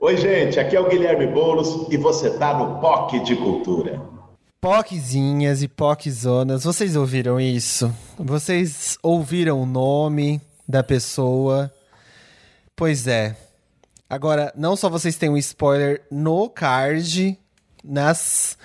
Oi, gente, aqui é o Guilherme Boulos e você tá no POC de Cultura. POCzinhas e POCzonas, vocês ouviram isso? Vocês ouviram o nome da pessoa? Pois é. Agora, não só vocês têm um spoiler no card, nas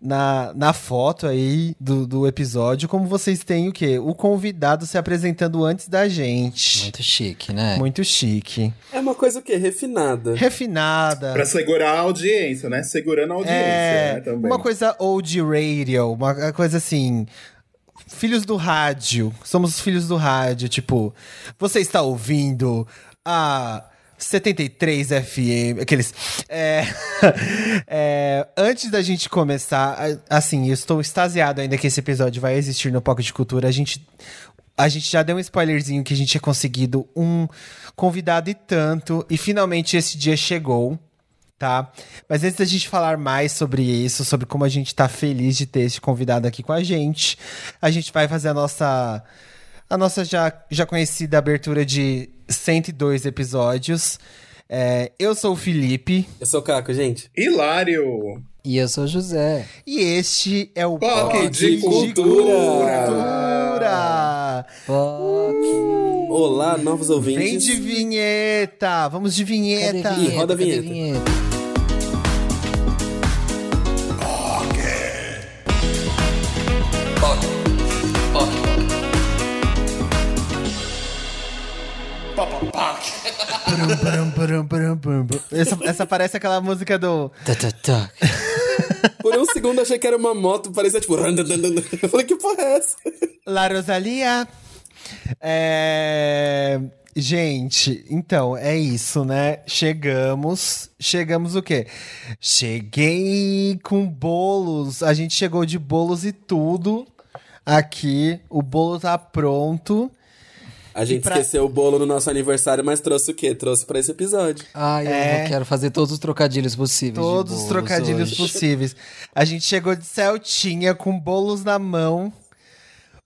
na, na foto aí do, do episódio, como vocês têm o quê? O convidado se apresentando antes da gente. Muito chique, né? Muito chique. É uma coisa o quê? Refinada. Refinada. Pra segurar a audiência, né? Segurando a audiência, é, né? Também. uma coisa old radio, uma coisa assim. Filhos do rádio. Somos filhos do rádio. Tipo, você está ouvindo a 73 FM, aqueles. É, é, antes da gente começar, assim, eu estou extasiado ainda que esse episódio vai existir no Pocket de Cultura. A gente, a gente já deu um spoilerzinho que a gente tinha conseguido um convidado e tanto, e finalmente esse dia chegou. Tá? Mas antes da gente falar mais sobre isso, sobre como a gente tá feliz de ter esse convidado aqui com a gente, a gente vai fazer a nossa a nossa já, já conhecida abertura de 102 episódios. É, eu sou o Felipe. Eu sou o Caco, gente. Hilário! E eu sou o José. E este é o Pocket de, de Cultura. Cultura. Poc. Olá, novos ouvintes. Vem de vinheta! Vamos de vinheta! Cadê vinheta? roda a Cadê vinheta. Essa, essa parece aquela música do. Por um segundo achei que era uma moto, parecia tipo. Eu falei, que porra é essa? La Rosalia. É... Gente, então, é isso, né? Chegamos. Chegamos o quê? Cheguei com bolos. A gente chegou de bolos e tudo. Aqui, o bolo tá pronto. A gente pra- esqueceu o bolo no nosso aniversário, mas trouxe o quê? Trouxe pra esse episódio. Ai, eu É. quero fazer todos os trocadilhos possíveis. Todos os trocadilhos hoje. possíveis. A gente chegou de Celtinha com bolos na mão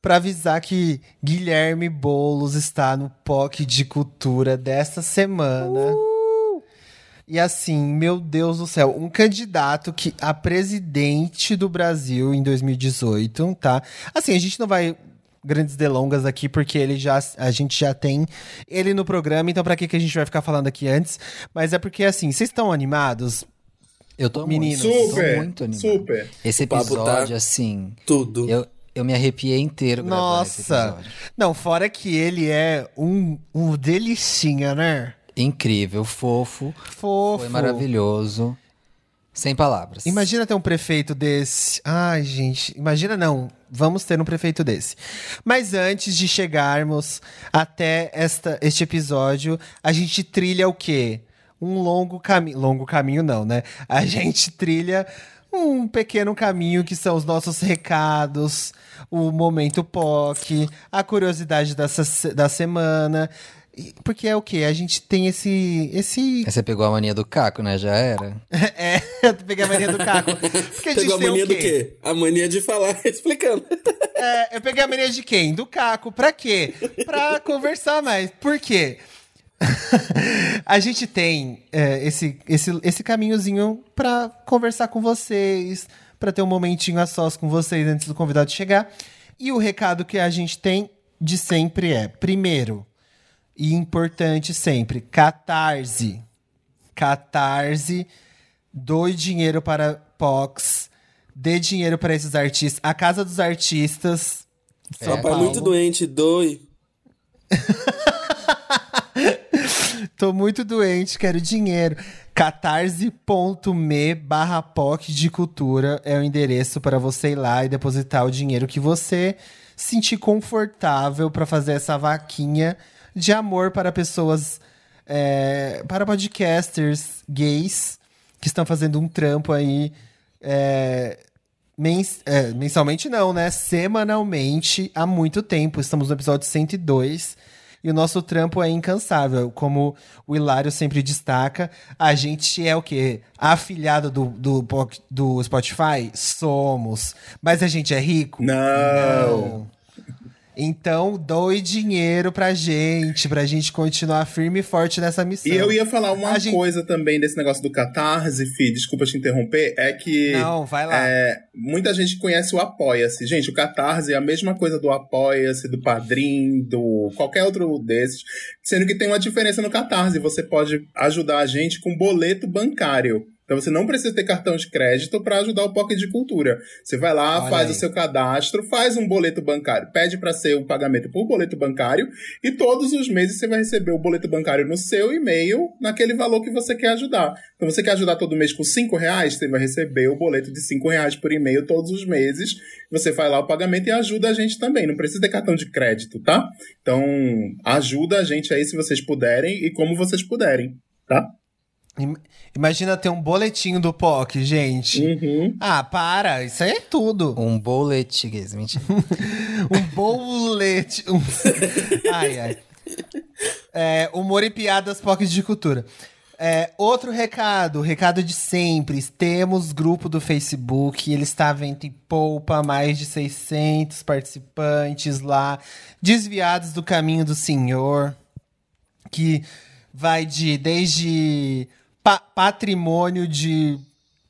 pra avisar que Guilherme Bolos está no POC de Cultura desta semana. E assim, meu Deus do céu, um candidato que a presidente do Brasil em 2018, tá? Assim, a gente não vai grandes delongas aqui porque ele já a gente já tem ele no programa, então pra que que a gente vai ficar falando aqui antes? Mas é porque assim, vocês estão animados? Eu tô Meninos, muito, Super, tô muito animado. super. Esse tá- episódio, assim, Tudo. eu, eu me arrepiei inteiro Nossa. Não, fora que ele é um um delicinha, né? Incrível, fofo, Fofo. foi maravilhoso. Sem palavras. Imagina ter um prefeito desse. Ai, gente, imagina não. Vamos ter um prefeito desse. Mas antes de chegarmos até esta, este episódio, a gente trilha o quê? Um longo caminho. Longo caminho, não, né? A gente trilha um pequeno caminho que são os nossos recados, o momento POC, a curiosidade dessa, da semana. Porque é o quê? A gente tem esse. esse Você pegou a mania do Caco, né? Já era. é, eu peguei a mania do Caco. Porque a gente Pegou a tem mania o do quê? quê? A mania de falar explicando. É, eu peguei a mania de quem? Do Caco. Pra quê? Pra conversar mais. Por quê? a gente tem é, esse, esse, esse caminhozinho pra conversar com vocês, pra ter um momentinho a sós com vocês antes do convidado chegar. E o recado que a gente tem de sempre é: primeiro, e importante sempre, catarse. Catarse, doe dinheiro para POX, dê dinheiro para esses artistas. A Casa dos Artistas. São Papai Paulo. muito doente, doe. Tô muito doente, quero dinheiro. catarse.me barra POC de cultura é o endereço para você ir lá e depositar o dinheiro que você sentir confortável para fazer essa vaquinha de amor para pessoas, é, para podcasters gays que estão fazendo um trampo aí é, mens- é, mensalmente não, né? Semanalmente há muito tempo. Estamos no episódio 102 e o nosso trampo é incansável. Como o Hilário sempre destaca, a gente é o quê? Afiliado do, do, do Spotify? Somos. Mas a gente é rico? Não. Não. Então, doe dinheiro pra gente, pra gente continuar firme e forte nessa missão. E eu ia falar uma gente- coisa também desse negócio do Catarse, Fih, desculpa te interromper, é que Não, vai lá. é, muita gente conhece o Apoia-se. Gente, o Catarse é a mesma coisa do Apoia-se, do Padrim, do qualquer outro desses, sendo que tem uma diferença no Catarse. Você pode ajudar a gente com boleto bancário. Então você não precisa ter cartão de crédito para ajudar o Pocket de Cultura. Você vai lá, Olha faz aí. o seu cadastro, faz um boleto bancário, pede para ser um pagamento por boleto bancário e todos os meses você vai receber o boleto bancário no seu e-mail, naquele valor que você quer ajudar. Então você quer ajudar todo mês com 5 reais, você vai receber o boleto de 5 reais por e-mail todos os meses. Você faz lá o pagamento e ajuda a gente também. Não precisa ter cartão de crédito, tá? Então ajuda a gente aí se vocês puderem e como vocês puderem, tá? Im- Imagina ter um boletinho do POC, gente. Uhum. Ah, para, isso aí é tudo. Um bolet, que isso, mentira. Um bolete. Um... ai, ai. É, humor e piadas POC de cultura. É, outro recado, recado de sempre. Temos grupo do Facebook, ele está vendo em polpa, mais de 600 participantes lá, desviados do caminho do Senhor, que vai de desde pa- patrimônio de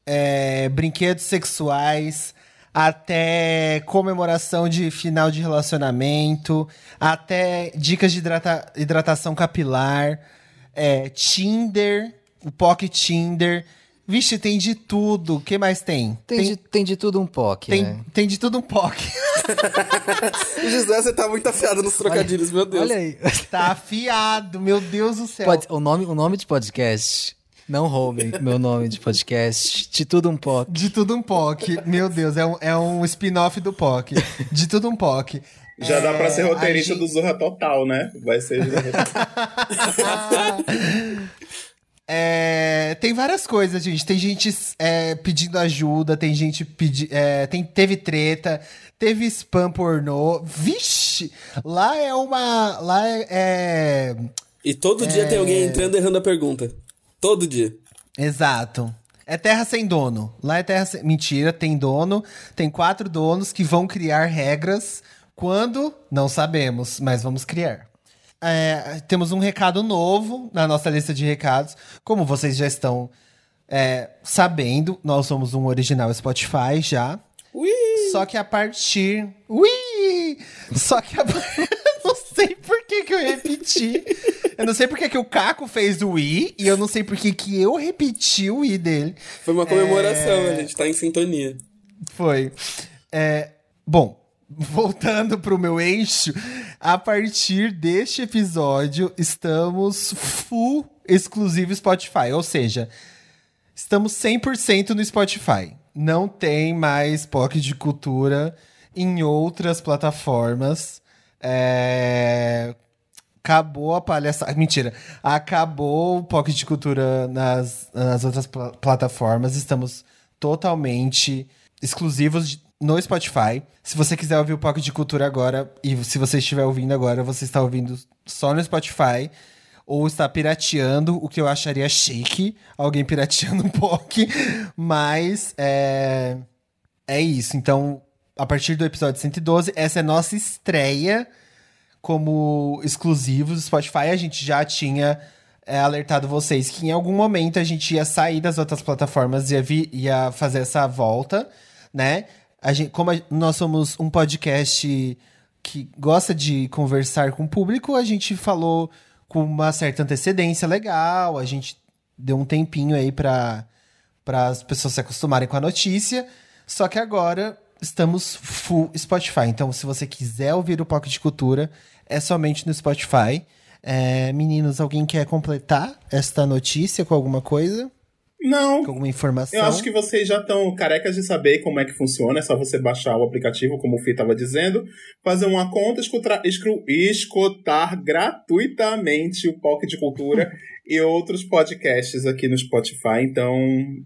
é, brinquedos sexuais até comemoração de final de relacionamento, até dicas de hidrata- hidratação capilar, é, Tinder, o Pocket Tinder. Vixe, tem de tudo. O que mais tem? Tem, de, tem de tudo um POC, tem, né? tem de tudo um Poc. José, você tá muito afiado nos trocadilhos, meu Deus. Olha aí. tá afiado, meu Deus do céu. Pode- o, nome, o nome de podcast. Não roubem meu nome de podcast. De tudo um POC. De tudo um POC. Meu Deus, é um, é um spin-off do POC. De tudo um POC. Já dá pra ser É, roteirista a gente- do Zorra Total, né? Vai ser. É, tem várias coisas, gente. Tem gente é, pedindo ajuda, tem gente pedi, é, tem, teve treta, teve spam pornô. Vixe! Lá é uma. Lá é. é- E todo dia tem alguém entrando errando a pergunta. Todo dia. Exato. É terra sem dono. Lá é terra sem. Mentira, tem dono. Tem quatro donos que vão criar regras. Quando? Não sabemos, mas vamos criar. É, temos um recado novo na nossa lista de recados. Como vocês já estão é, sabendo, nós somos um original Spotify já. Ui! Só que a partir. Ui! Só que a. por que, que eu repeti. Eu não sei por que, o Caco fez o I e eu não sei por que, que eu repeti o I dele. Foi uma comemoração, É. a gente tá em sintonia. Foi. É, bom, voltando pro meu eixo, a partir deste episódio estamos full exclusivo Spotify, ou seja, estamos 100% no Spotify. Não tem mais POC de cultura em outras plataformas. É, Acabou a palhaçada. Mentira. Acabou o POC de cultura nas, nas outras pla- plataformas. Estamos totalmente exclusivos de- no Spotify. Se você quiser ouvir o POC de cultura agora, e se você estiver ouvindo agora, você está ouvindo só no Spotify. Ou está pirateando, o que eu acharia chique, alguém pirateando um POC. Mas é, é isso. Então, a partir do episódio 112, essa é a nossa estreia como exclusivos do Spotify. A gente já tinha é, alertado vocês que em algum momento a gente ia sair das outras plataformas e ia, ia fazer essa volta, né? A gente, como a- nós somos um podcast que gosta de conversar com o público, a gente falou com uma certa antecedência legal, a gente deu um tempinho aí para as pessoas se acostumarem com a notícia. Só que agora estamos full Spotify. Então, se você quiser ouvir o Pocket de Cultura, é somente no Spotify. É, meninos, alguém quer completar esta notícia com alguma coisa? Não, Com alguma informação? Eu acho que vocês já estão carecas de saber como é que funciona. É só você baixar o aplicativo, como o Fih estava dizendo, fazer uma conta, escutar, escutar gratuitamente o POC de Cultura e outros podcasts aqui no Spotify. Então,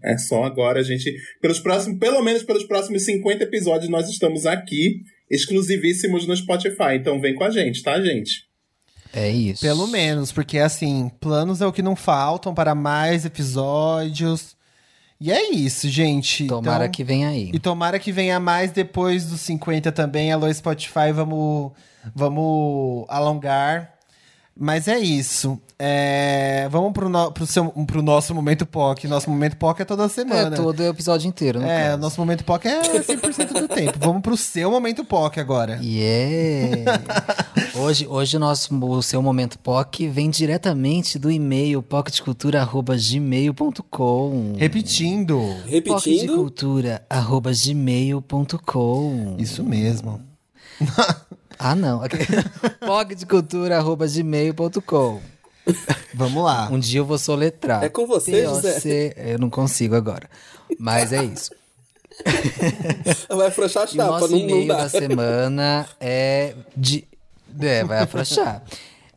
é só agora a gente. Pelos próximos, pelo menos pelos próximos 50 episódios, nós estamos aqui, exclusivíssimos no Spotify. Então vem com a gente, tá, gente? É isso. Pelo menos, porque assim, planos é o que não faltam para mais episódios. E é isso, gente. Tomara Então- que venha aí. E tomara que venha mais depois dos 50 também. Alô, Spotify, vamos, vamos alongar. Mas é isso. É, vamos pro, no, pro, seu, pro nosso momento POC. Nosso momento POC é toda É, semana. todo o episódio inteiro, no É, o caso. nosso momento POC é 100% do tempo. Vamos pro seu momento POC agora. Yeah! hoje, hoje o, nosso, o seu momento POC vem diretamente do e-mail pocketcultura.gmail.com Repetindo. Repetindo. pocketcultura.gmail.com Isso mesmo. Ah, não. pocketcultura.gmail.com Vamos lá. Um dia eu vou soletrar. É com você, P-O-C- Eu não consigo agora. Mas é isso. Vai afrouxar a E o chapa, nosso não, e-mail da semana é de. É, vai afrouxar.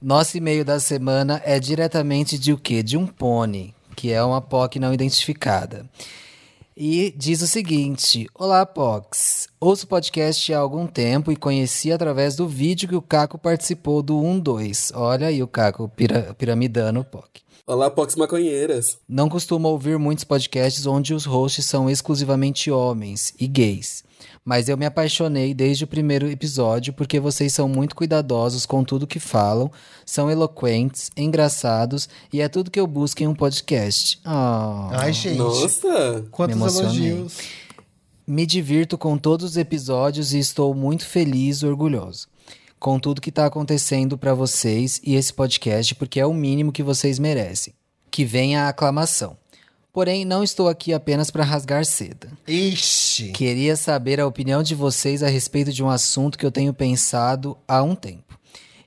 Nosso e-mail da semana é diretamente de o quê? De um pônei, que é uma POC não identificada. E diz o seguinte: Olá, POCs. Ouço o podcast há algum tempo e conheci através do vídeo que o Caco participou do 1-2. Olha aí o Caco pira- piramidando o POC. Olá, Pox Maconheiras. Não costumo ouvir muitos podcasts onde os hosts são exclusivamente homens e gays. Mas eu me apaixonei desde o primeiro episódio porque vocês são muito cuidadosos com tudo que falam, são eloquentes, engraçados e é tudo que eu busco em um podcast. Ah. Ai, gente. Nossa! Quantos elogios. Me divirto com todos os episódios e estou muito feliz e orgulhoso com tudo que está acontecendo para vocês e esse podcast, porque é o mínimo que vocês merecem. Que venha a aclamação. Porém, não estou aqui apenas para rasgar seda. Ixi. Queria saber a opinião de vocês a respeito de um assunto que eu tenho pensado há um tempo.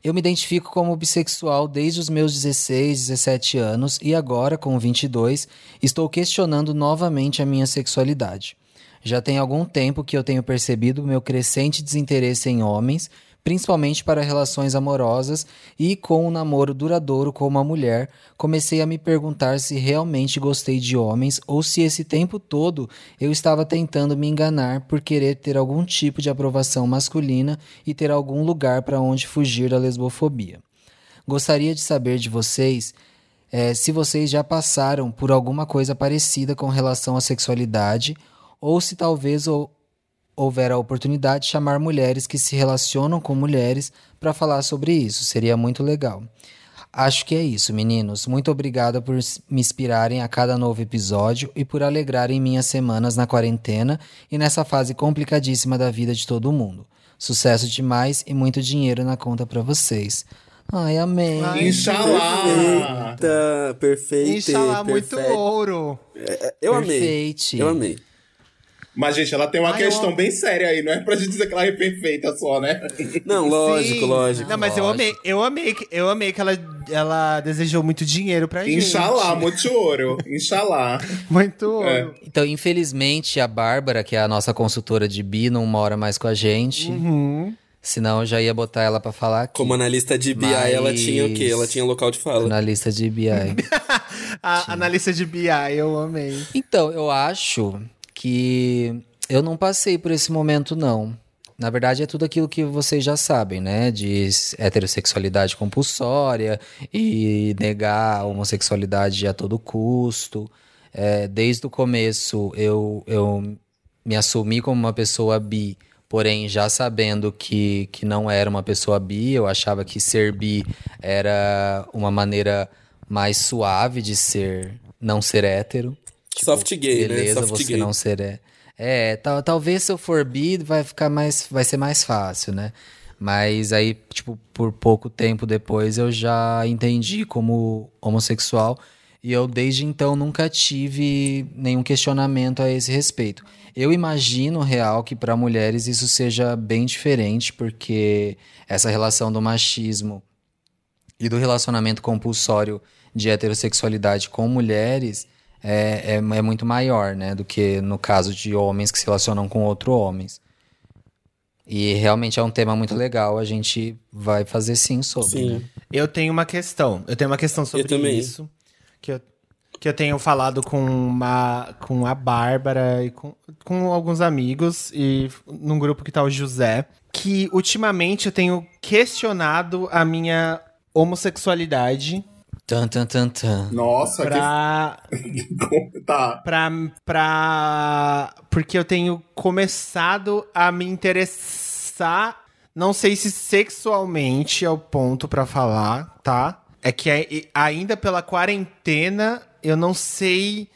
Eu me identifico como bissexual desde os meus 16, 17 anos e agora, com 22, estou questionando novamente a minha sexualidade. Já tem algum tempo que eu tenho percebido o meu crescente desinteresse em homens, principalmente para relações amorosas, e com um namoro duradouro com uma mulher, comecei a me perguntar se realmente gostei de homens ou se esse tempo todo eu estava tentando me enganar por querer ter algum tipo de aprovação masculina e ter algum lugar para onde fugir da lesbofobia. Gostaria de saber de vocês eh, se vocês já passaram por alguma coisa parecida com relação à sexualidade ou se talvez houver a oportunidade de chamar mulheres que se relacionam com mulheres para falar sobre isso. Seria muito legal. Acho que é isso, meninos. Muito obrigada por me inspirarem a cada novo episódio e por alegrarem minhas semanas na quarentena e nessa fase complicadíssima da vida de todo mundo. Sucesso demais e muito dinheiro na conta para vocês. Ai, amém. Inxalá! Tá, perfeito. Inxalá, muito perfeito. ouro. Eu amei. Perfeito. Eu amei. Mas, gente, ela tem uma Ai, eu questão amo. bem séria aí, não é pra gente dizer que ela é perfeita só, né? Não, lógico, Sim. lógico. Não, mas eu amei, eu amei, que- eu amei que ela, ela desejou muito dinheiro pra gente. Inxalá, muito ouro. Inxalá. Muito ouro. É. Então, infelizmente, a Bárbara, que é a nossa consultora de bi, não mora mais com a gente. Uhum. Senão eu já ia botar ela pra falar aqui. Como analista de BI, Mas- ela tinha o quê? Ela tinha local de fala. Na lista de BI. A analista de BI, eu amei. então, eu acho que eu não passei por esse momento, não. Na verdade, é tudo aquilo que vocês já sabem, né? De heterossexualidade compulsória e negar a homossexualidade a todo custo. É, desde o começo, eu, eu me assumi como uma pessoa bi, porém já sabendo que, que não era uma pessoa bi, eu achava que ser bi era uma maneira mais suave de ser, não ser hétero. Soft gay, né? Beleza, Soft você gay. não ser é. É, tal, talvez se eu for bi vai ficar mais, vai ser mais fácil, né? Mas aí, tipo, por pouco tempo depois eu já entendi como homossexual e eu desde então nunca tive nenhum questionamento a esse respeito. Eu imagino real que para mulheres isso seja bem diferente, porque essa relação do machismo e do relacionamento compulsório de heterossexualidade com mulheres é, é, é muito maior, né? Do que no caso de homens que se relacionam com outros homens. E realmente é um tema muito legal, a gente vai fazer sim sobre. Sim. Né? Eu tenho uma questão. Eu tenho uma questão sobre isso. Que eu, que eu tenho falado com, uma, com a Bárbara e com, com alguns amigos, e num grupo que tá o José, que ultimamente eu tenho questionado a minha homossexualidade Tan, tan, tan, tan. Nossa, Pra, que... tá. pra, pra. Porque eu tenho começado a me interessar. Não sei se sexualmente é o ponto pra falar, tá? É que ai- ainda pela quarentena eu não sei.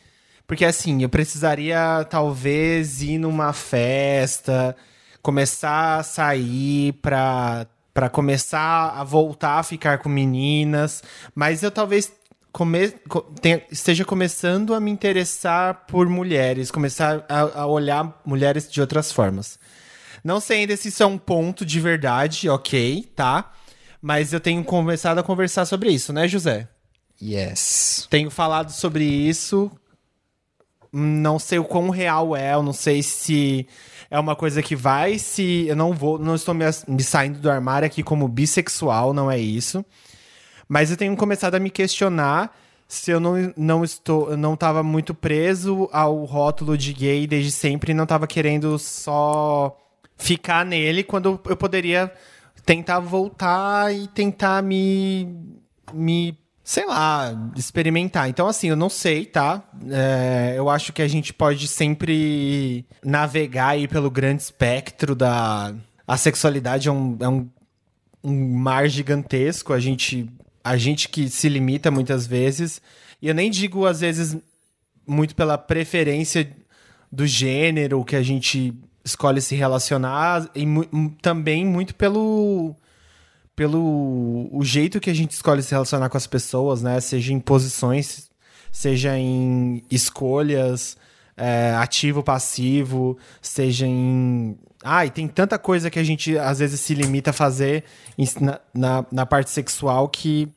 Porque assim, eu precisaria talvez ir numa festa, começar a sair pra, pra começar a voltar a ficar com meninas. Mas eu talvez come, tenha- esteja começando a me interessar por mulheres, começar a, a olhar mulheres de outras formas. Não sei ainda se isso é um ponto de verdade, ok, tá? Mas eu tenho começado a conversar sobre isso, né, José? Yes. Tenho falado sobre isso. Não sei o quão real é, eu não sei se é uma coisa que vai, se eu não vou, não estou me, me saindo do armário aqui como bissexual, não é isso. Mas eu tenho começado a me questionar se eu não, não estou, não estava muito preso ao rótulo de gay desde sempre e não estava querendo só ficar nele quando eu poderia tentar voltar e tentar me me sei lá, experimentar. Então, assim, eu não sei, tá? É, eu acho que a gente pode sempre navegar aí pelo grande espectro da. A sexualidade é um, é um, um mar gigantesco. A gente, a gente que se limita muitas vezes. E eu nem digo, às vezes, muito pela preferência do gênero que a gente escolhe se relacionar, e mu- também muito pelo pelo o jeito que a gente escolhe se relacionar com as pessoas, né? Seja em posições, seja em escolhas, é, ativo, passivo, seja em. Ah, e tem tanta coisa que a gente às vezes se limita a fazer na, na, na parte sexual que,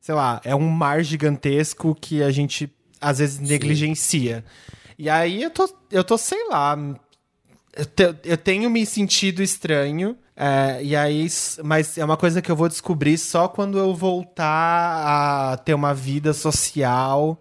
sei lá, é um mar gigantesco que a gente às vezes negligencia. E aí eu tô, eu tô, sei lá, eu, te- eu tenho me sentido estranho. é, e aí, mas é uma coisa que eu vou descobrir só quando eu voltar a ter uma vida social.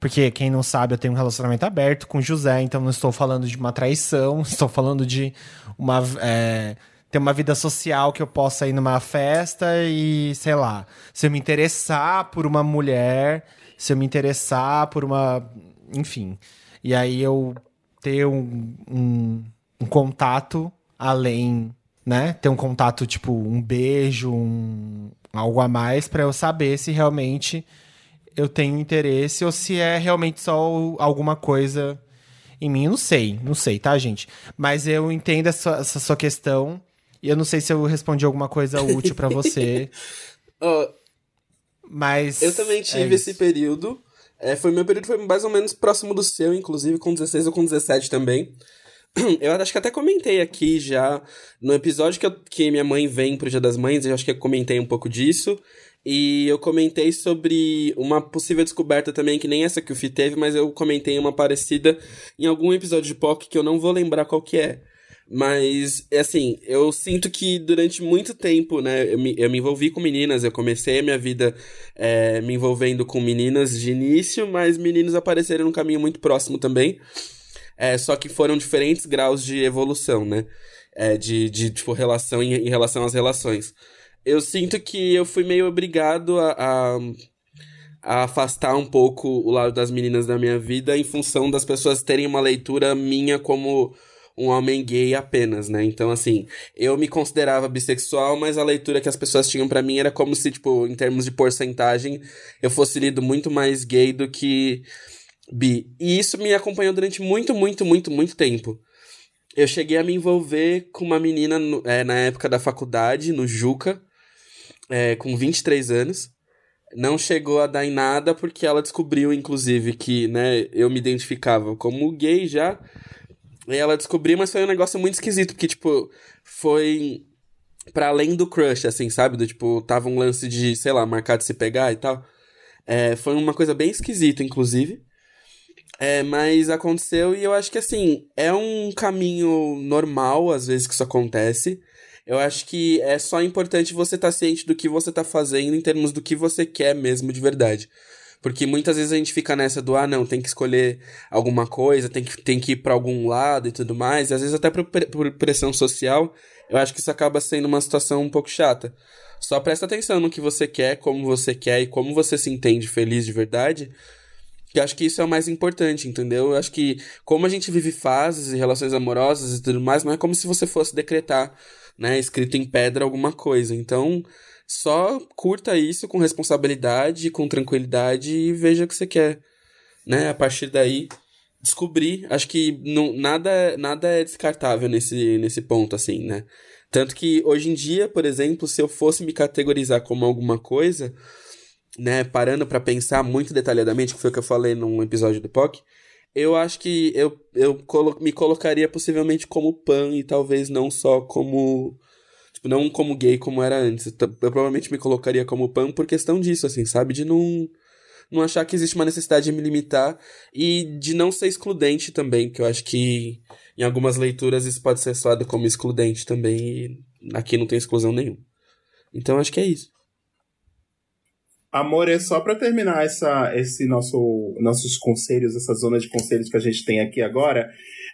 Porque, quem não sabe, eu tenho um relacionamento aberto com José, então não estou falando de uma traição, estou falando de uma. é, ter uma vida social que eu possa ir numa festa e, sei lá, se eu me interessar por uma mulher, se eu me interessar por uma. Enfim. E aí eu ter um, um, um contato além, né? Ter um contato, tipo, um beijo, um, algo a mais, pra eu saber se realmente eu tenho interesse ou se é realmente só alguma coisa em mim. Eu não sei, não sei, tá, gente? Mas eu entendo essa, essa sua questão e eu não sei se eu respondi alguma coisa útil pra você, Ó, mas. eu também é tive isso. esse período. É, foi meu período foi mais ou menos próximo do seu, inclusive com 16 ou com 17 também. Eu acho que até comentei aqui já no episódio que, eu- que minha mãe vem pro Dia das Mães, eu acho que eu comentei um pouco disso. E eu comentei sobre uma possível descoberta também, que nem essa que o Fih teve, mas eu comentei uma parecida em algum episódio de POC que eu não vou lembrar qual que é. Mas, é assim, eu sinto que durante muito tempo, né, eu me, eu me envolvi com meninas, eu comecei a minha vida é, me envolvendo com meninas de início, mas meninos apareceram num caminho muito próximo também. É, só que foram diferentes graus de evolução, né? É, de, de, tipo, relação em, em relação às relações. Eu sinto que eu fui meio obrigado a, a, a afastar um pouco o lado das meninas da minha vida em função das pessoas terem uma leitura minha como um homem gay apenas, né? Então, assim, eu me considerava bissexual, mas a leitura que as pessoas tinham pra mim era como se, tipo, em termos de porcentagem, eu fosse lido muito mais gay do que bi. E isso me acompanhou durante muito, muito, muito, muito tempo. Eu cheguei a me envolver com uma menina no- é, na época da faculdade, no Juca, é, com 23 anos. Não chegou a dar em nada porque ela descobriu, inclusive, que né, eu me identificava como gay já. E ela descobriu, mas foi um negócio muito esquisito, porque, tipo, foi para além do crush, assim, sabe? Do tipo, tava um lance de, sei lá, marcar de se pegar e tal. É, foi uma coisa bem esquisita, inclusive. É, mas aconteceu e eu acho que assim, é um caminho normal às vezes que isso acontece. Eu acho que é só importante você estar ciente do que você tá fazendo em termos do que você quer mesmo de verdade. Porque muitas vezes a gente fica nessa do, ah, não, tem que escolher alguma coisa, tem que, tem que ir pra algum lado e tudo mais. E às vezes até por, por pressão social, eu acho que isso acaba sendo uma situação um pouco chata. Só presta atenção no que você quer, como você quer e como você se entende feliz de verdade. Que acho que isso é o mais importante, entendeu? Eu acho que como a gente vive fases e relações amorosas e tudo mais, não é como se você fosse decretar, né, escrito em pedra alguma coisa. Então, só curta isso com responsabilidade, com tranquilidade e veja o que você quer, né? A partir daí, descobrir. Acho que não, nada, nada é descartável nesse, nesse ponto, assim, né? Tanto que hoje em dia, por exemplo, se eu fosse me categorizar como alguma coisa, né, parando para pensar muito detalhadamente, que foi o que eu falei num episódio do POC, eu acho que eu, eu colo me colocaria possivelmente como pan e talvez não só como. Tipo, não como gay como era antes. Eu provavelmente me colocaria como pan por questão disso, assim, sabe? De não não achar que existe uma necessidade de me limitar e de não ser excludente também, que eu acho que em algumas leituras isso pode ser soado como excludente também e aqui não tem exclusão nenhuma. Então acho que é isso. Amor, é só para terminar essa, esse nosso, nossos conselhos, essa zona de conselhos que a gente tem aqui agora.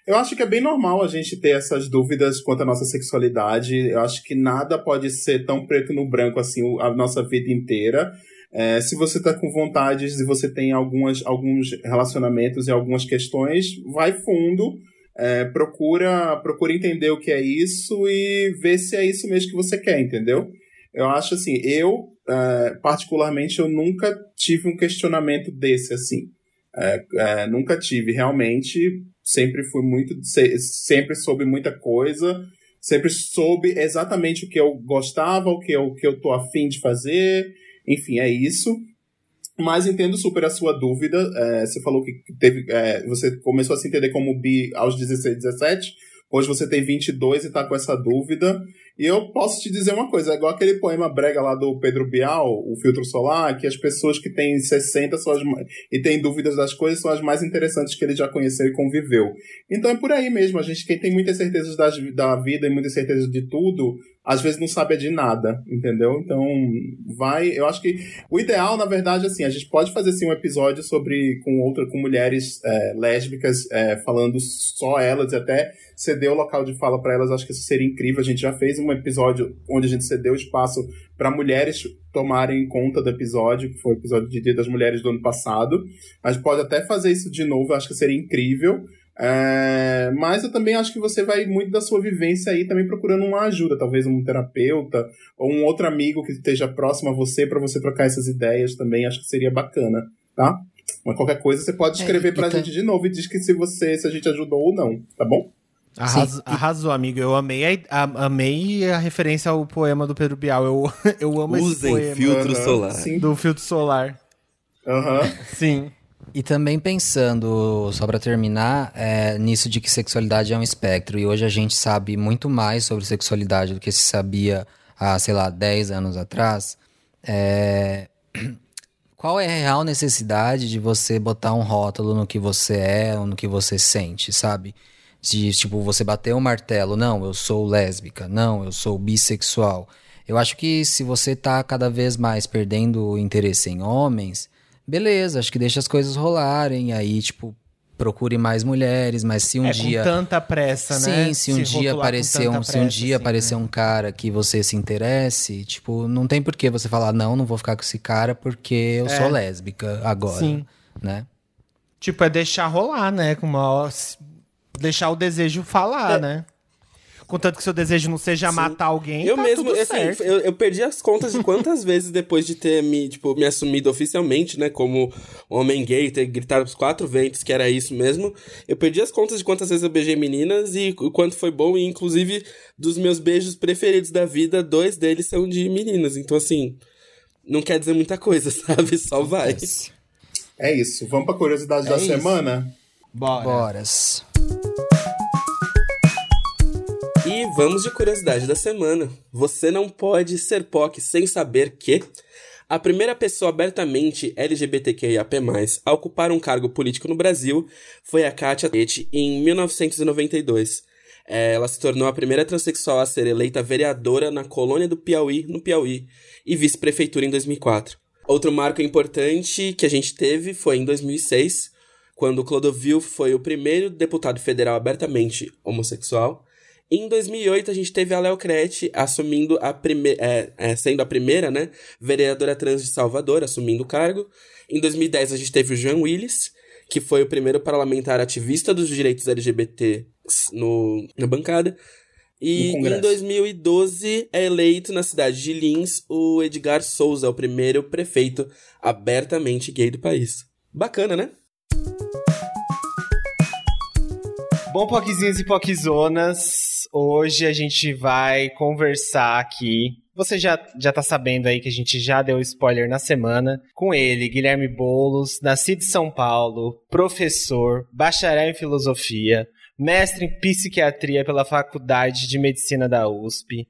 Eu acho que é bem normal a gente ter essas dúvidas quanto à nossa sexualidade. Eu acho que nada pode ser tão preto no branco assim a nossa vida inteira. É, se você está com vontade, se você tem algumas, alguns relacionamentos e algumas questões, vai fundo, é, procura, procura entender o que é isso e ver se é isso mesmo que você quer, entendeu? Eu acho assim, eu, é, particularmente, eu nunca tive um questionamento desse, assim. É, é, nunca tive, realmente, sempre fui muito, sempre soube muita coisa, sempre soube exatamente o que eu gostava, o que eu, o que eu tô afim de fazer, enfim, é isso. Mas entendo super a sua dúvida. É, você falou que teve, é, você começou a se entender como bi aos 16, 17. Hoje você tem 22 e tá com essa dúvida. E eu posso te dizer uma coisa, é igual aquele poema brega lá do Pedro Bial, O Filtro Solar, que as pessoas que têm 60 são as, e têm dúvidas das coisas são as mais interessantes que ele já conheceu e conviveu. Então é por aí mesmo, a gente quem tem muitas certezas das, da vida e muitas certezas de tudo, às vezes não sabe de nada, entendeu? Então, vai. Eu acho que o ideal, na verdade, assim, a gente pode fazer assim, um episódio sobre com outra, com mulheres é, lésbicas, é, falando só elas, e até ceder o local de fala para elas, acho que isso seria incrível. A gente já fez um episódio onde a gente cedeu espaço para mulheres tomarem conta do episódio, que foi o episódio de Dia das Mulheres do ano passado. A gente pode até fazer isso de novo, acho que seria incrível. É, mas eu também acho que você vai muito da sua vivência aí também procurando uma ajuda, talvez um terapeuta ou um outro amigo que esteja próximo a você para você trocar essas ideias também, acho que seria bacana, tá? Mas qualquer coisa você pode é, escrever é, pra tá... gente de novo e diz que se você, se a gente ajudou ou não, tá bom? Arrasou, arrasou, amigo. Eu amei a, a, amei a referência ao poema do Pedro Bial. Eu, eu amo Usem esse poema. filtro solar. Sim. Do filtro solar. Aham. Uhum. Sim. E também pensando, só para terminar, é, nisso de que sexualidade é um espectro. E hoje a gente sabe muito mais sobre sexualidade do que se sabia há, sei lá, 10 anos atrás. É... Qual é a real necessidade de você botar um rótulo no que você é ou no que você sente, sabe? De, tipo, você bater um martelo, não, eu sou lésbica, não, eu sou bissexual. Eu acho que se você tá cada vez mais perdendo o interesse em homens, beleza, acho que deixa as coisas rolarem, aí, tipo, procure mais mulheres, mas se um é, dia. Com tanta pressa, Sim, né? se um se dia aparecer um, pressa, se um dia assim, aparecer né? um cara que você se interesse, tipo, não tem por que você falar, não, não vou ficar com esse cara porque eu é. sou lésbica agora. Sim. Né? Tipo, é deixar rolar, né? Com uma... Deixar o desejo falar, é. né? Contanto que seu desejo não seja Sim. matar alguém, eu tá mesmo, assim, certo. Eu, eu, perdi as contas de quantas vezes depois de ter me, tipo, me assumido oficialmente, né, como homem gay, ter gritado os quatro ventos que era isso mesmo, eu perdi as contas de quantas vezes eu beijei meninas e o quanto foi bom, e inclusive dos meus beijos preferidos da vida, dois deles são de meninas. Então, assim, não quer dizer muita coisa, sabe? Só vai. É isso. Vamos pra curiosidade é da isso. semana? Bora. Boras. E vamos de curiosidade da semana. Você não pode ser POC sem saber que a primeira pessoa abertamente LGBTQIAP+, a ocupar um cargo político no Brasil foi a Katia Tete em 1992. É, ela se tornou a primeira transexual a ser eleita vereadora na colônia do Piauí, no Piauí, e vice-prefeitura em 2004. Outro marco importante que a gente teve foi em 2006, quando Clodovil foi o primeiro deputado federal abertamente homossexual, Em 2008, a gente teve a Léo Crete assumindo a primeira, é, é, sendo a primeira, né, vereadora trans de Salvador, assumindo o cargo. Em 2010, a gente teve o João Willis, que foi o primeiro parlamentar ativista dos direitos LGBT no, na bancada. E em 2012 é eleito na cidade de Lins o Edgar Souza, o primeiro prefeito abertamente gay do país. Bacana, né? Bom, Poquezinhos e Poquezonas, hoje a gente vai conversar aqui. Você já, já tá sabendo aí que a gente já deu spoiler na semana. Com ele, Guilherme Boulos, nascido em São Paulo, professor, bacharel em filosofia, mestre em psiquiatria pela Faculdade de Medicina da USP,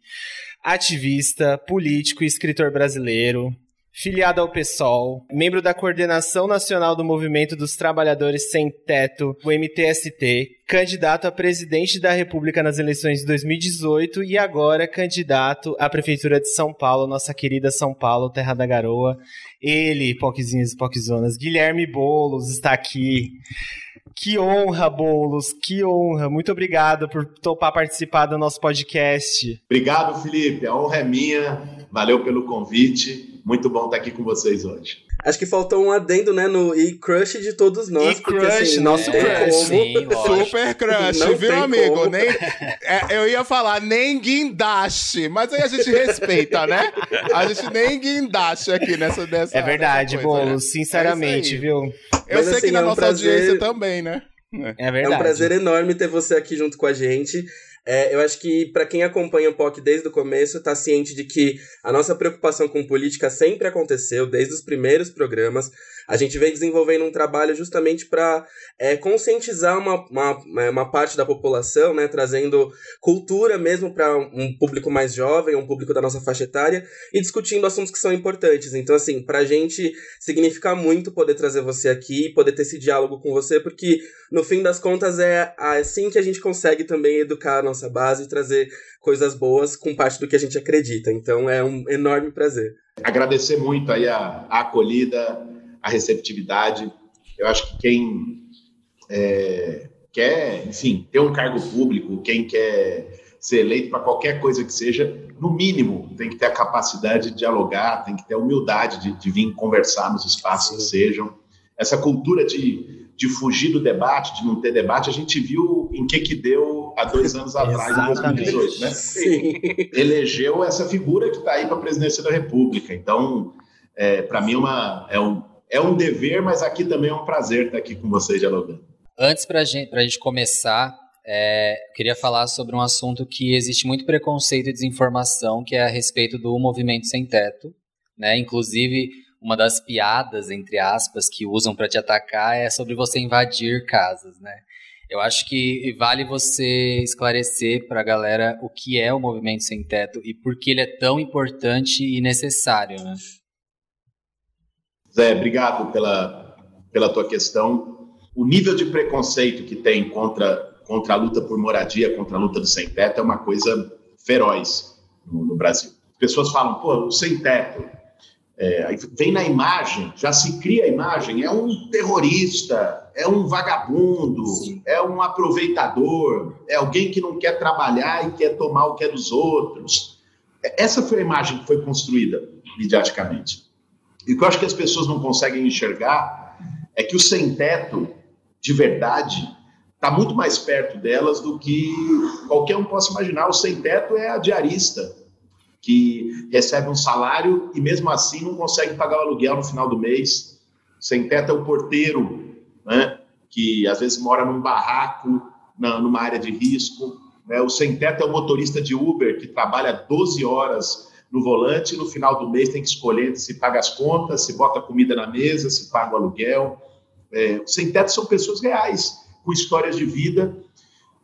ativista, político e escritor brasileiro, filiado ao PSOL, membro da Coordenação Nacional do Movimento dos Trabalhadores Sem Teto, o MTST, candidato a presidente da República nas eleições de 2018 e agora candidato à Prefeitura de São Paulo, nossa querida São Paulo, terra da garoa. Ele, Poquezinhos e Poquezonas, Guilherme Boulos está aqui. Que honra, Boulos, que honra. Muito obrigado por topar participar do nosso podcast. Obrigado, Felipe. A honra é minha. Valeu pelo convite. Muito bom estar aqui com vocês hoje. Acho que faltou um adendo, né, no e-crush de todos nós. E porque, crush, assim, nosso é, crush. Sim, Super crush, não viu, amigo? Como. Nem, é, eu ia falar nem guindaste, mas aí a gente respeita, né? A gente nem guindaste aqui nessa dessa É verdade, Bolo, né? sinceramente, é viu? Eu mas, sei assim, que na é um nossa prazer... audiência também, né? É verdade. É um prazer enorme ter você aqui junto com a gente. É, eu acho que para quem acompanha o POC desde o começo, está ciente de que a nossa preocupação com política sempre aconteceu, desde os primeiros programas. A gente vem desenvolvendo um trabalho justamente para é, conscientizar uma, uma, é, uma, parte da população, né, trazendo cultura mesmo para um público mais jovem, um público da nossa faixa etária, e discutindo assuntos que são importantes. Então, assim, para a gente significa muito poder trazer você aqui, poder ter esse diálogo com você, porque no fim das contas é assim que a gente consegue também educar a nossa base e trazer coisas boas com parte do que a gente acredita. Então é um enorme prazer. Agradecer muito aí a, a acolhida, a receptividade. Eu acho que quem é, quer, enfim, ter um cargo público, quem quer ser eleito para qualquer coisa que seja, no mínimo, tem que ter a capacidade de dialogar, tem que ter a humildade de, de vir conversar nos espaços que sejam. Essa cultura de, de fugir do debate, de não ter debate, a gente viu em que que deu há dois anos atrás, em 2018, né? Sim. Elegeu essa figura que está aí para a presidência da República. Então, é, para mim, é, uma, é um, é um dever, mas aqui também é um prazer estar aqui com vocês dialogando. Antes, para gente, a gente começar, é, queria falar sobre um assunto que existe muito preconceito e desinformação, que é a respeito do movimento sem teto. Né? Inclusive, uma das piadas, entre aspas, que usam para te atacar é sobre você invadir casas. Né? Eu acho que vale você esclarecer para a galera o que é o movimento sem teto e por que ele é tão importante e necessário. Né? Zé, obrigado pela, pela tua questão. O nível de preconceito que tem contra, contra a luta por moradia, contra a luta do sem-teto, é uma coisa feroz no, no, Brasil. As pessoas falam, pô, o sem-teto, é, vem na imagem, já se cria a imagem, é um terrorista, é um vagabundo, Sim. é um aproveitador, é alguém que não quer trabalhar e quer tomar o que é dos outros. Essa foi a imagem que foi construída midiaticamente. E o que eu acho que as pessoas não conseguem enxergar é que o sem-teto, de verdade, está muito mais perto delas do que qualquer um possa imaginar. O sem-teto é a diarista, que recebe um salário e mesmo assim não consegue pagar o aluguel no final do mês. Sem-teto é o porteiro, né, que às vezes mora num barraco, na, numa área de risco. Né? O sem-teto é o motorista de Uber, que trabalha 12 horas no volante, no final do mês tem que escolher se paga as contas, se bota comida na mesa, se paga o aluguel. É, sem teto são pessoas reais, com histórias de vida,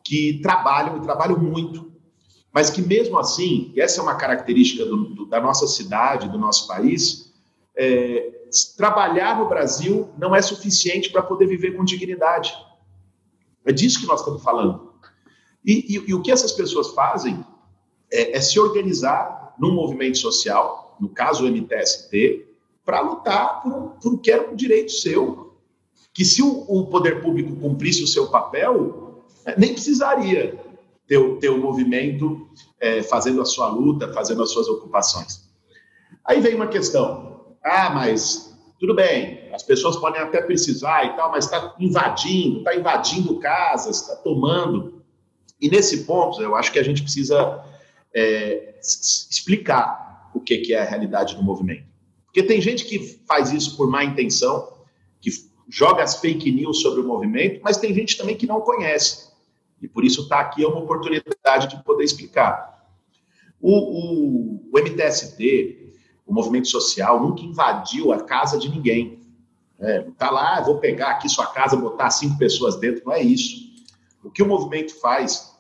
que trabalham e trabalham muito, mas que mesmo assim, essa é uma característica do, do, da nossa cidade, do nosso país, é, trabalhar no Brasil não é suficiente para poder viver com dignidade. É disso que nós estamos falando. E, e, e o que essas pessoas fazem é, é se organizar num movimento social, no caso o MTST, para lutar por, por que era um direito seu. Que se o, o poder público cumprisse o seu papel, é, nem precisaria ter, ter o movimento é, fazendo a sua luta, fazendo as suas ocupações. Aí vem uma questão. Ah, mas tudo bem, as pessoas podem até precisar e tal, mas está invadindo, está invadindo casas, está tomando. E nesse ponto, eu acho que a gente precisa é, explicar o que, que é a realidade do movimento. Porque tem gente que faz isso por má intenção, que joga as fake news sobre o movimento, mas tem gente também que não conhece. E por isso está aqui é uma oportunidade de poder explicar. O, o, o MTST, o movimento social, nunca invadiu a casa de ninguém. É, tá lá, vou pegar aqui sua casa, botar cinco pessoas dentro, não é isso. O que o movimento faz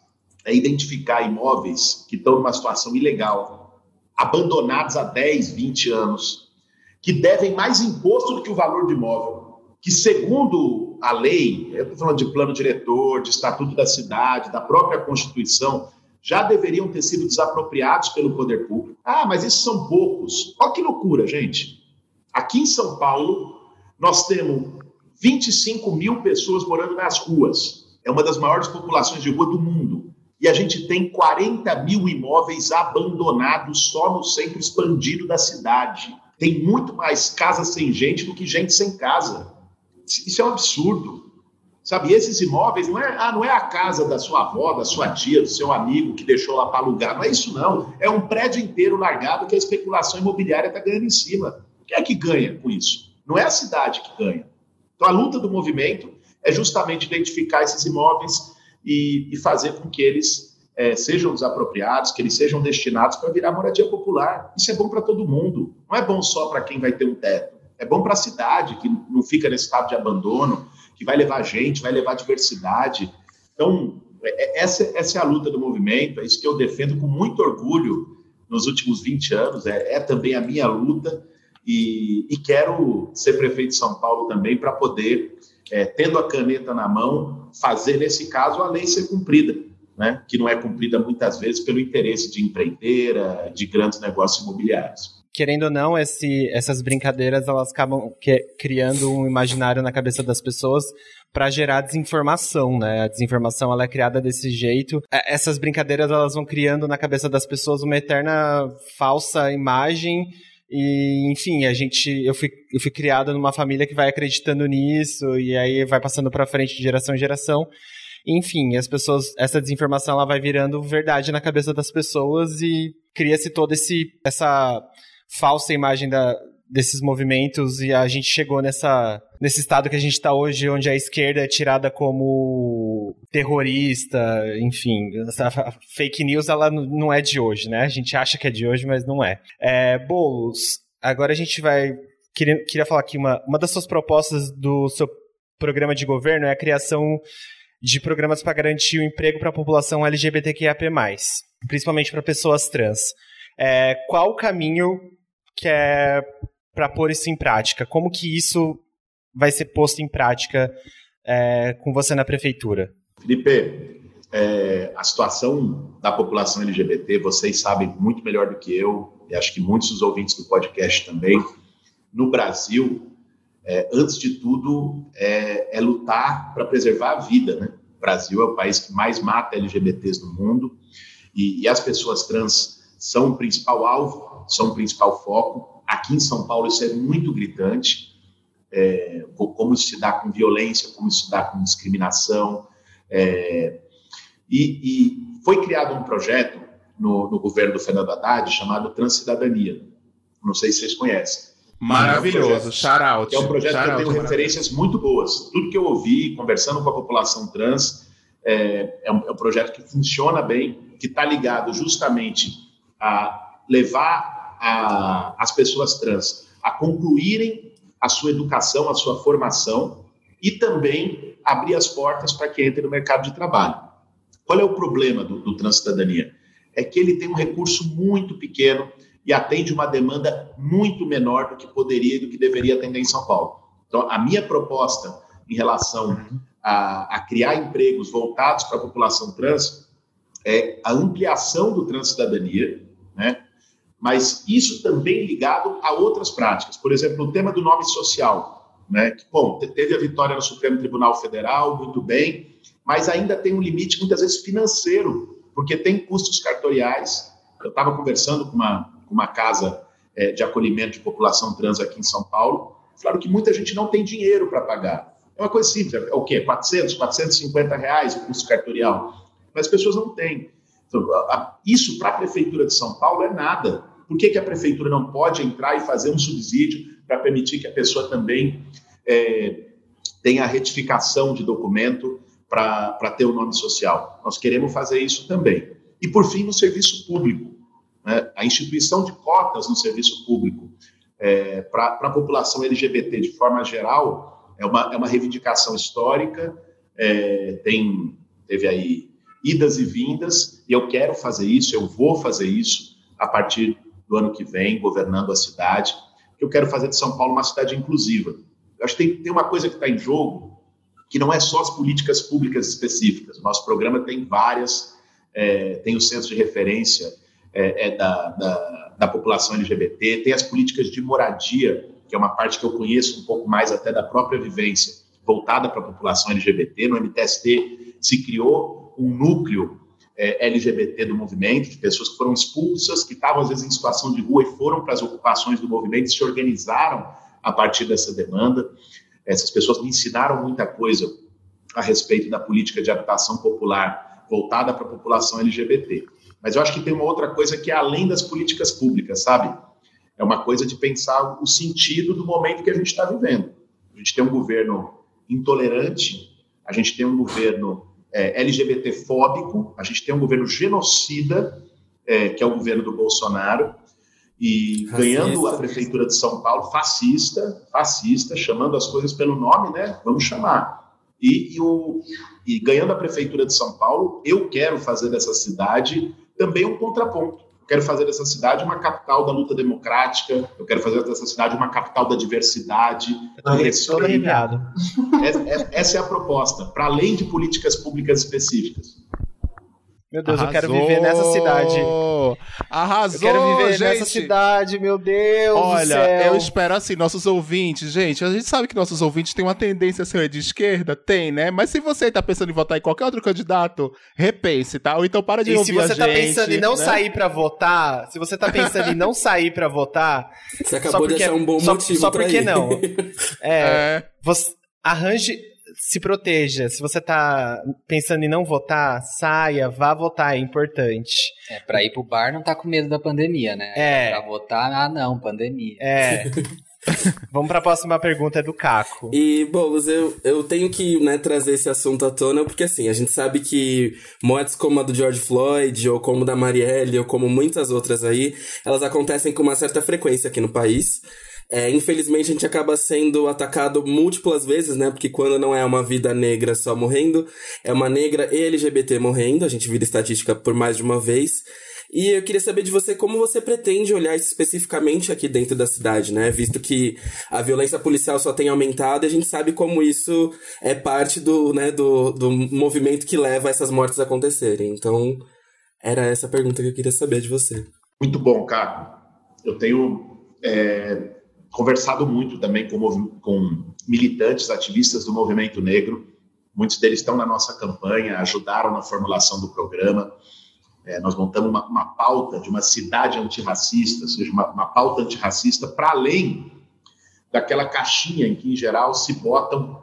é identificar imóveis que estão numa situação ilegal, abandonados há 10, 20 anos, que devem mais imposto do que o valor do imóvel, que segundo a lei, eu estou falando de plano diretor, de estatuto da cidade, da própria Constituição, já deveriam ter sido desapropriados pelo poder público. Ah, mas esses são poucos. Olha que loucura, gente. Aqui em São Paulo, nós temos 25 mil pessoas morando nas ruas. É uma das maiores populações de rua do mundo. E a gente tem 40 mil imóveis abandonados só no centro expandido da cidade. Tem muito mais casas sem gente do que gente sem casa. Isso é um absurdo. Sabe, esses imóveis não é, ah, não é a casa da sua avó, da sua tia, do seu amigo que deixou lá para alugar. Não é isso, não. É um prédio inteiro largado que a especulação imobiliária está ganhando em cima. Quem é que ganha com isso? Não é a cidade que ganha. Então, a luta do movimento é justamente identificar esses imóveis e, e fazer com que eles é, sejam desapropriados, que eles sejam destinados para virar moradia popular. Isso é bom para todo mundo. Não é bom só para quem vai ter um teto. É bom para a cidade, que não fica nesse estado de abandono que vai levar gente, vai levar diversidade. Então, é, é, essa, essa é a luta do movimento, é isso que eu defendo com muito orgulho nos últimos 20 anos, é, é também a minha luta, e, e, quero ser prefeito de São Paulo também para poder, é, tendo a caneta na mão, fazer, nesse caso, a lei ser cumprida, né? que não é cumprida muitas vezes pelo interesse de empreiteira, de grandes negócios imobiliários querendo ou não, esse, essas brincadeiras elas acabam que, criando um imaginário na cabeça das pessoas para gerar desinformação, né? A desinformação ela é criada desse jeito. É, essas brincadeiras elas vão criando na cabeça das pessoas uma eterna falsa imagem e, enfim, a gente, eu fui, eu fui criado numa família que vai acreditando nisso e aí vai passando para frente de geração em geração. Enfim, as pessoas, essa desinformação ela vai virando verdade na cabeça das pessoas e cria-se toda esse essa falsa imagem da, desses movimentos e a gente chegou nessa, nesse estado que a gente está hoje, onde a esquerda é tirada como terrorista, enfim, essa fake news ela não é de hoje, né? A gente acha que é de hoje, mas não é. é Boulos, agora a gente vai queria, queria falar aqui uma, uma das suas propostas do seu programa de governo é a criação de programas para garantir o emprego para a população LGBTQIAP+, principalmente para pessoas trans. É, qual o caminho que é para pôr isso em prática? Como que isso vai ser posto em prática é, com você na prefeitura? Felipe, é, a situação da população LGBT, vocês sabem muito melhor do que eu, e acho que muitos dos ouvintes do podcast também. No Brasil, é, antes de tudo, é, é lutar para preservar a vida. Né? O Brasil é o país que mais mata LGBTs no mundo, e, e as pessoas trans são o principal alvo são o principal foco. Aqui em São Paulo isso é muito gritante, é, como se dá com violência, como se dá com discriminação. É, e, e, foi criado um projeto no, no, governo do Fernando Haddad chamado Transcidadania. Não sei se vocês conhecem. Maravilhoso, shout É um projeto shout que eu tenho referências muito boas. Tudo que eu ouvi, conversando com a população trans, é, é, um, é um projeto que funciona bem, que está ligado justamente a levar a, as pessoas trans a concluírem a sua educação, a sua formação e também abrir as portas para que entrem no mercado de trabalho. Qual é o problema do, do Transcidadania? É que ele tem um recurso muito pequeno e atende uma demanda muito menor do que poderia e do que deveria atender em São Paulo. Então, a minha proposta em relação a, a criar empregos voltados para a população trans é a ampliação do Transcidadania? Mas isso também ligado a outras práticas. Por exemplo, o tema do nome social, né? Bom, teve a vitória no Supremo Tribunal Federal, muito bem, mas ainda tem um limite muitas vezes financeiro porque tem custos cartoriais. Eu estava conversando com uma, com uma casa é, de acolhimento de população trans aqui em São Paulo, falaram que muita gente não tem dinheiro para pagar. É uma coisa simples, é o quê? 400, 450 reais o custo cartorial. Mas as pessoas não têm. Então, isso para a Prefeitura de São Paulo é nada. Por que, que a Prefeitura não pode entrar e fazer um subsídio para permitir que a pessoa também é, tenha a retificação de documento para ter o nome social? Nós queremos fazer isso também. E, por fim, no serviço público. Né? A instituição de cotas no serviço público é, para a população LGBT de forma geral é uma, é uma reivindicação histórica, é, tem, teve aí idas e vindas, e eu quero fazer isso, eu vou fazer isso a partir do ano que vem, governando a cidade, que eu quero fazer de São Paulo uma cidade inclusiva. Eu acho que tem, tem uma coisa que está em jogo, que não é só as políticas públicas específicas. Nosso programa tem várias, é, tem o centro de referência é, é da, da, da, população LGBT, tem as políticas de moradia, que é uma parte que eu conheço um pouco mais até da própria vivência, voltada para a população LGBT. No MTST se criou um núcleo é, LGBT do movimento, de pessoas que foram expulsas, que estavam às vezes em situação de rua e foram para as ocupações do movimento se organizaram a partir dessa demanda. Essas pessoas me ensinaram muita coisa a respeito da política de habitação popular voltada para a população LGBT. Mas eu acho que tem uma outra coisa que é além das políticas públicas, sabe? É uma coisa de pensar o sentido do momento que a gente está vivendo. A gente tem um governo intolerante, a gente tem um governo é, LGBT-fóbico, a gente tem um governo genocida, é, que é o governo do Bolsonaro, e fascista. ganhando a prefeitura de São Paulo, fascista, fascista, chamando as coisas pelo nome, né? Vamos chamar. E, e, o, e ganhando a prefeitura de São Paulo, eu quero fazer dessa cidade também um contraponto. Eu quero fazer dessa cidade uma capital da luta democrática, eu quero fazer dessa cidade uma capital da diversidade, do respeito. Essa é a proposta, para além de políticas públicas específicas. Meu Deus, Arrasou. eu quero viver nessa cidade. Arrasou, Eu quero viver gente. nessa cidade, meu Deus Olha, eu espero assim, nossos ouvintes, gente, a gente sabe que nossos ouvintes têm uma tendência a ser de esquerda, tem, né? Mas se você tá pensando em votar em qualquer outro candidato, repense, tá? Ou então para de e ouvir se você a tá gente, pensando em não né? sair pra votar, se você tá pensando em não sair pra votar, Você acabou só porque, de achar um bom só, motivo só pra porque ir. não. É, É. você arranje, se proteja. Se você tá pensando em não votar, saia, vá votar, é importante. É, pra ir pro bar não tá com medo da pandemia, né? É. Pra votar, ah não, pandemia. É. Vamos pra próxima pergunta, é do Caco. E, Boulos, eu, eu tenho que né, trazer esse assunto à tona, porque assim, a gente sabe que mortes como a do George Floyd, ou como da Marielle, ou como muitas outras aí, elas acontecem com uma certa frequência aqui no país. É, infelizmente, a gente acaba sendo atacado múltiplas vezes, né? Porque quando não é uma vida negra só morrendo, é uma negra e LGBT morrendo. A gente vira estatística por mais de uma vez. E eu queria saber de você como você pretende olhar isso especificamente aqui dentro da cidade, né? Visto que a violência policial só tem aumentado e a gente sabe como isso é parte do, né, do, do movimento que leva essas mortes a acontecerem. Então, era essa pergunta que eu queria saber de você. Muito bom, Caco. Eu tenho é, conversado muito também com, com militantes, ativistas do movimento negro. Muitos deles estão na nossa campanha, ajudaram na formulação do programa. É, nós montamos uma, uma pauta de uma cidade antirracista, ou seja, uma, uma pauta antirracista para além daquela caixinha em que, em geral, se botam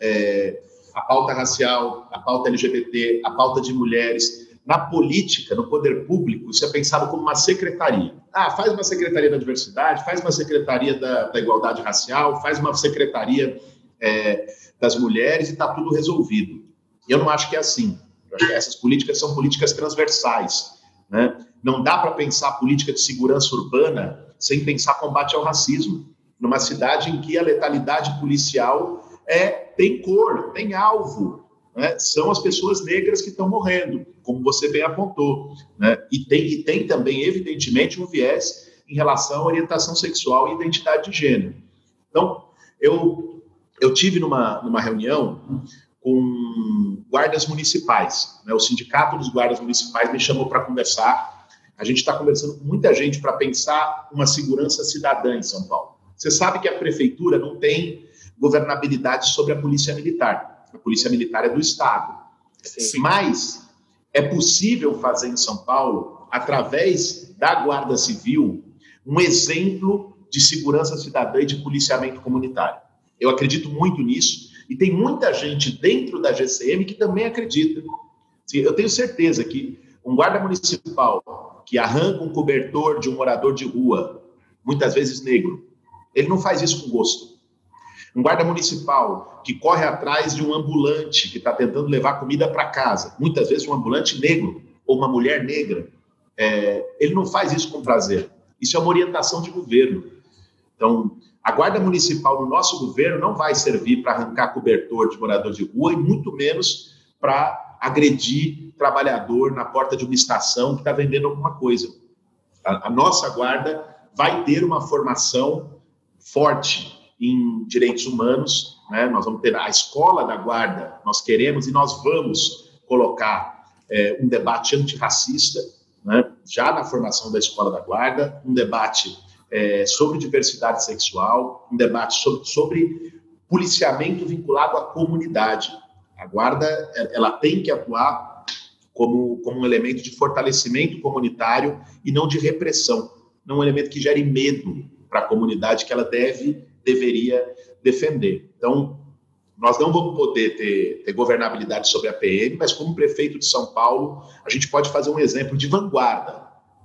é, a pauta racial, a pauta LGBT, a pauta de mulheres. Na política, no poder público, isso é pensado como uma secretaria. Ah, faz uma secretaria da diversidade, faz uma secretaria da, da igualdade racial, faz uma secretaria é, das mulheres e está tudo resolvido. Eu não acho que é assim. Que essas políticas são políticas transversais. Né? Não dá para pensar política de segurança urbana sem pensar combate ao racismo. Numa cidade em que a letalidade policial é, tem cor, tem alvo. Né? São as pessoas negras que estão morrendo, como você bem apontou. Né? E, tem, e tem também, evidentemente, um viés em relação à orientação sexual e identidade de gênero. Então, eu, eu tive numa, numa reunião com guardas municipais. Né? O sindicato dos guardas municipais me chamou para conversar. A gente está conversando com muita gente para pensar uma segurança cidadã em São Paulo. Você sabe que a prefeitura não tem governabilidade sobre a polícia militar. A polícia militar é do Estado. Sim. Mas é possível fazer em São Paulo, através da Guarda Civil, um exemplo de segurança cidadã e de policiamento comunitário. Eu acredito muito nisso e tem muita gente dentro da GCM que também acredita. Eu tenho certeza que um guarda municipal que arranca um cobertor de um morador de rua, muitas vezes negro, ele não faz isso com gosto. Um guarda municipal que corre atrás de um ambulante que está tentando levar comida para casa, muitas vezes um ambulante negro ou uma mulher negra, é, ele não faz isso com prazer. Isso é uma orientação de governo. Então, a guarda municipal no nosso governo não vai servir para arrancar cobertor de morador de rua e muito menos para agredir trabalhador na porta de uma estação que está vendendo alguma coisa. A, a nossa guarda vai ter uma formação forte em direitos humanos, né? nós vamos ter a escola da guarda, nós queremos e nós vamos colocar é, um debate antirracista, né? já na formação da escola da guarda, um debate é, sobre diversidade sexual, um debate sobre, sobre policiamento vinculado à comunidade. A guarda ela tem que atuar como, como um elemento de fortalecimento comunitário e não de repressão, não um elemento que gere medo para a comunidade que ela deve deveria defender. Então, nós não vamos poder ter, ter, governabilidade sobre a PM, mas como prefeito de São Paulo, a gente pode fazer um exemplo de vanguarda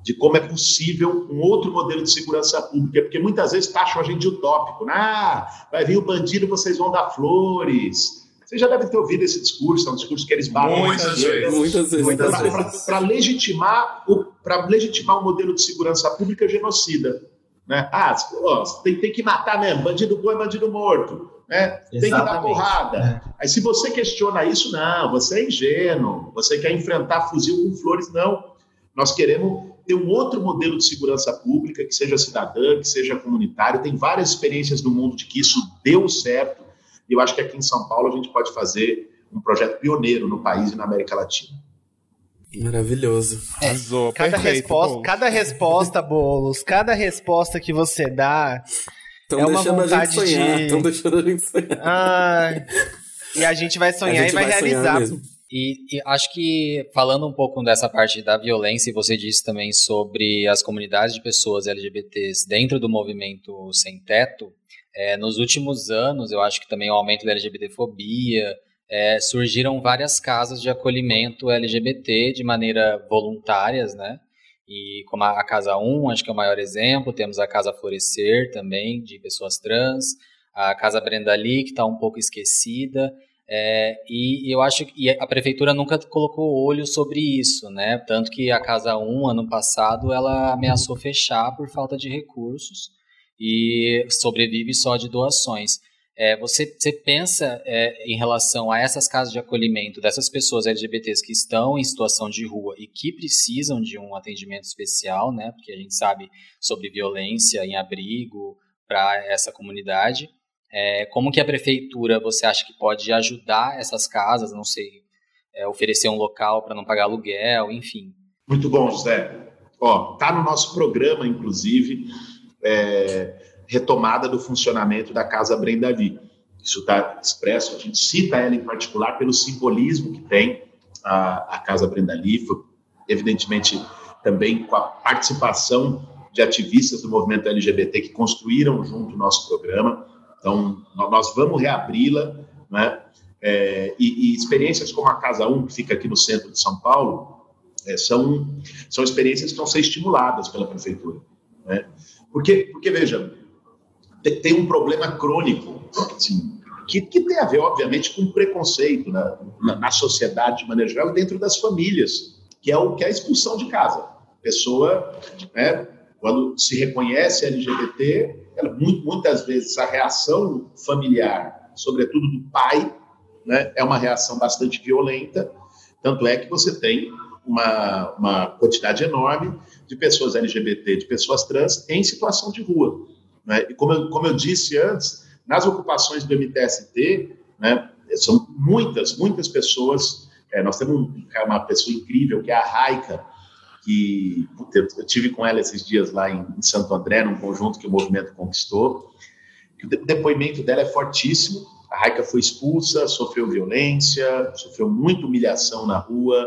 de como é possível um outro modelo de segurança pública, porque muitas vezes taxam a gente de utópico. Né? Ah, vai vir o bandido, vocês vão dar flores. Vocês já devem ter ouvido esse discurso, é um discurso que eles batem muitas vezes. Muitas vezes. Para legitimar, o, legitimar um modelo de segurança pública genocida. Né? Ah, ó, tem, tem que matar mesmo, bandido bom é bandido morto. Né? Tem que dar porrada. É. Aí se você questiona isso, não, você é ingênuo, você quer enfrentar fuzil com flores, não. Nós queremos ter um outro modelo de segurança pública, que seja cidadã, que seja comunitário. Tem várias experiências no mundo de que isso deu certo. E eu acho que aqui em São Paulo a gente pode fazer um projeto pioneiro no país e na América Latina. Maravilhoso. É, cada, perfeito, resposta, cada resposta, Boulos, cada resposta que você dá Estão é uma vontade sonhar, de... Estão deixando a gente sonhar. E a gente vai sonhar gente e vai, vai realizar. E, e, acho que falando um pouco dessa parte da violência, e você disse também sobre as comunidades de pessoas LGBTs dentro do movimento sem teto, é, nos últimos anos eu acho que também o aumento da LGBTfobia, é, surgiram várias casas de acolhimento LGBT de maneira voluntárias, né? E como a, Casa 1, acho que é o maior exemplo, temos a Casa Florescer também, de pessoas trans, a Casa Brenda Lee, que está um pouco esquecida, é, e eu acho que a prefeitura nunca colocou olho sobre isso, né? Tanto que a Casa 1, ano passado, ela ameaçou fechar por falta de recursos e sobrevive só de doações. É, você, você pensa é, em relação a essas casas de acolhimento dessas pessoas LGBTs que estão em situação de rua e que precisam de um atendimento especial, né? Porque a gente sabe sobre violência em abrigo para essa comunidade. É, como que a prefeitura você acha que pode ajudar essas casas? Não sei, é, oferecer um local para não pagar aluguel, enfim. Muito bom, José. Ó, tá no nosso programa, inclusive. É, retomada do funcionamento da Casa Brenda Lee. Isso está expresso, a gente cita ela em particular pelo simbolismo que tem a, a Casa Brenda Lee, foi, evidentemente também com a participação de ativistas do movimento LGBT que construíram junto o nosso programa. Então, nós vamos reabri-la, né? É, e, e, experiências como a Casa 1, que fica aqui no centro de São Paulo, é, são, são experiências que vão ser estimuladas pela prefeitura. Né? Porque, porque, veja, tem um problema crônico, assim, que, que, tem a ver, obviamente, com preconceito na, na, na, sociedade de maneira geral e dentro das famílias, que é o que é a expulsão de casa. A pessoa, né, quando se reconhece LGBT, ela, muito, muitas vezes a reação familiar, sobretudo do pai, né, é uma reação bastante violenta, tanto é que você tem uma, uma quantidade enorme de pessoas LGBT, de pessoas trans em situação de rua. Né? E como eu, como eu disse antes, nas ocupações do MTST, né, são muitas, muitas pessoas. É, nós temos uma pessoa incrível, que é a Raika, que eu tive com ela esses dias lá em, em Santo André, num conjunto que o movimento conquistou. o depoimento dela é fortíssimo. A Raika foi expulsa, sofreu violência, sofreu muita humilhação na rua.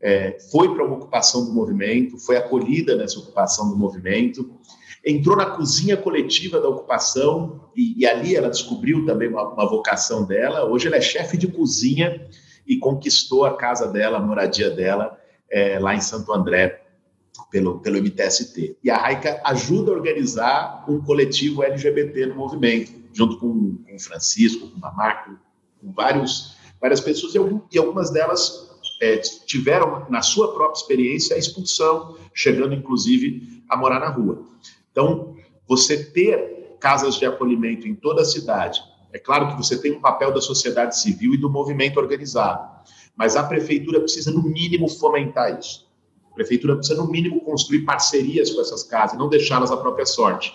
é, foi para uma ocupação do movimento, foi acolhida nessa ocupação do movimento, entrou na cozinha coletiva da ocupação e, e ali ela descobriu também uma, uma, vocação dela. Hoje ela é chefe de cozinha e conquistou a casa dela, a moradia dela, é, lá em Santo André, pelo, pelo MTST. E a Raika ajuda a organizar um coletivo LGBT no movimento, junto com, com o Francisco, com o Marco, com vários, várias pessoas, e algumas delas é, tiveram, na sua própria experiência, a expulsão, chegando inclusive a morar na rua. Então, você ter casas de acolhimento em toda a cidade, é claro que você tem um papel da sociedade civil e do movimento organizado, mas a prefeitura precisa, no mínimo, fomentar isso. A prefeitura precisa, no mínimo, construir parcerias com essas casas, não deixá-las à própria sorte.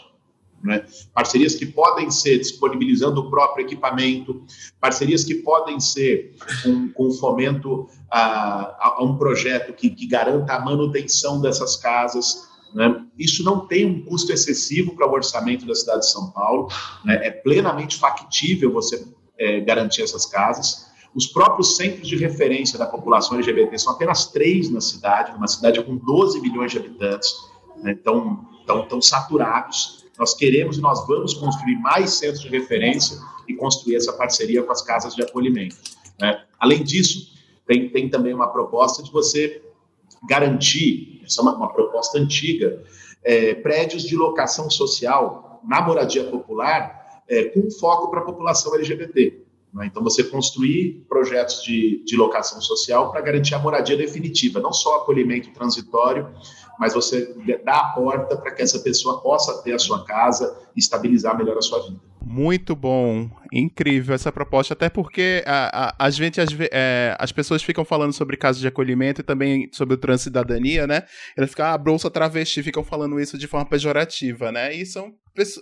Né? Parcerias que podem ser disponibilizando o próprio equipamento, parcerias que podem ser com, com fomento a, a, a, um projeto que, que garanta a manutenção dessas casas. Né? Isso não tem um custo excessivo para o orçamento da cidade de São Paulo, né? é plenamente factível você é, garantir essas casas. Os próprios centros de referência da população LGBT são apenas três na cidade, uma cidade com 12 milhões de habitantes, né? então estão saturados. Nós queremos e nós vamos construir mais centros de referência e construir essa parceria com as casas de acolhimento. Né? Além disso, tem, tem também uma proposta de você garantir, essa é uma, uma proposta antiga, é, prédios de locação social na moradia popular é, com foco para a população LGBT. Né? Então, você construir projetos de, de locação social para garantir a moradia definitiva, não só acolhimento transitório, mas você dá a porta para que essa pessoa possa ter a sua casa e estabilizar melhor a sua vida. Muito bom, incrível essa proposta, até porque a, a, a gente, as, é, as pessoas ficam falando sobre casos de acolhimento e também sobre o transcidadania, né? Elas ficam, ah, bolsa travesti, ficam falando isso de forma pejorativa, né? E são,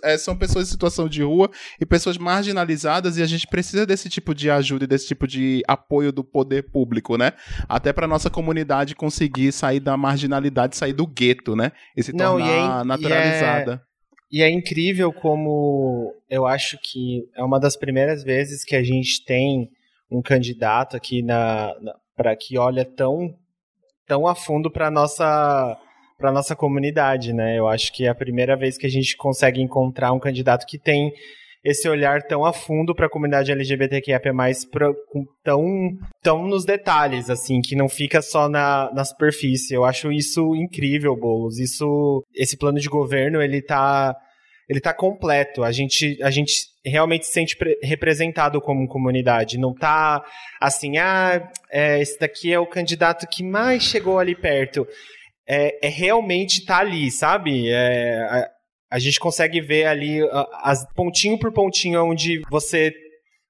é, são pessoas em situação de rua e pessoas marginalizadas e a gente precisa desse tipo de ajuda e desse tipo de apoio do poder público, né? Até para nossa comunidade conseguir sair da marginalidade, sair do gueto, né? E se Não, tornar e é, naturalizada. E é incrível como eu acho que é uma das primeiras vezes que a gente tem um candidato aqui na, na para que olha tão tão a fundo para nossa para nossa comunidade, né? Eu acho que é a primeira vez que a gente consegue encontrar um candidato que tem esse olhar tão a fundo para a comunidade LGBTQIA+, pra, tão, tão nos detalhes, assim, que não fica só na, na superfície. Eu acho isso incrível, Boulos. Isso, esse plano de governo, ele tá, ele tá completo. A gente, a gente realmente se sente representado como comunidade. Não tá assim, ah, é, esse daqui é o candidato que mais chegou ali perto. É, é realmente tá ali, sabe? É, a gente consegue ver ali as pontinho por pontinho onde você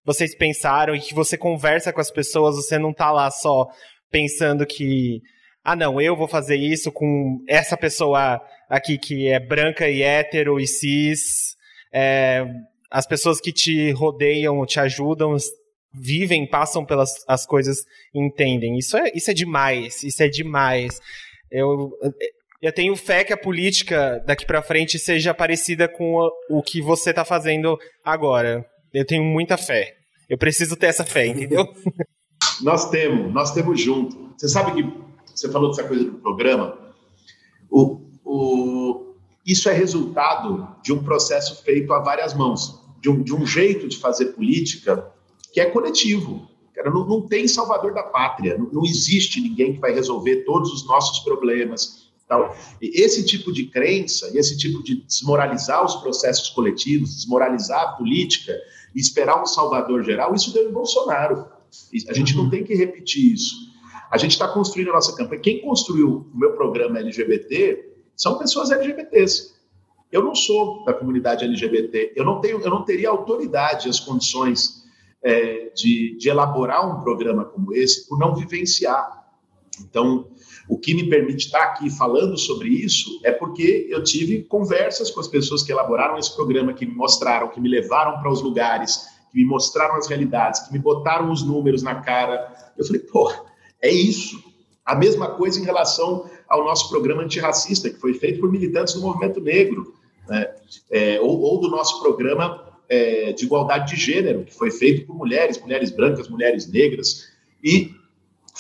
vocês pensaram e que você conversa com as pessoas, você não tá lá só pensando que ah não, eu vou fazer isso com essa pessoa aqui que é branca e hétero e cis. É, as pessoas que te rodeiam, te ajudam, vivem, passam pelas as coisas entendem. Isso é, isso é demais, isso é demais. Eu, eu tenho fé que a política daqui para frente seja parecida com o que você está fazendo agora. Eu tenho muita fé. Eu preciso ter essa fé, entendeu? nós temos, nós temos junto. Você sabe que você falou dessa coisa do programa. O, o, isso é resultado de um processo feito a várias mãos, de um, de um jeito de fazer política que é coletivo. Não, não tem salvador da pátria, não, não existe ninguém que vai resolver todos os nossos problemas Tal. E esse tipo de crença e esse tipo de desmoralizar os processos coletivos, desmoralizar a política e esperar um salvador geral, isso deu em Bolsonaro. A gente não tem que repetir isso. A gente está construindo a nossa campanha. Quem construiu o meu programa LGBT são pessoas LGBTs. Eu não sou da comunidade LGBT. Eu não tenho, eu não teria autoridade, as condições é, de, de elaborar um programa como esse por não vivenciar. Então, o que me permite estar aqui falando sobre isso é porque eu tive conversas com as pessoas que elaboraram esse programa, que me mostraram, que me levaram para os lugares, que me mostraram as realidades, que me botaram os números na cara. Eu falei, pô, é isso. A mesma coisa em relação ao nosso programa antirracista, que foi feito por militantes do movimento negro, né? é, ou, ou, do nosso programa é, de igualdade de gênero, que foi feito por mulheres, mulheres brancas, mulheres negras. E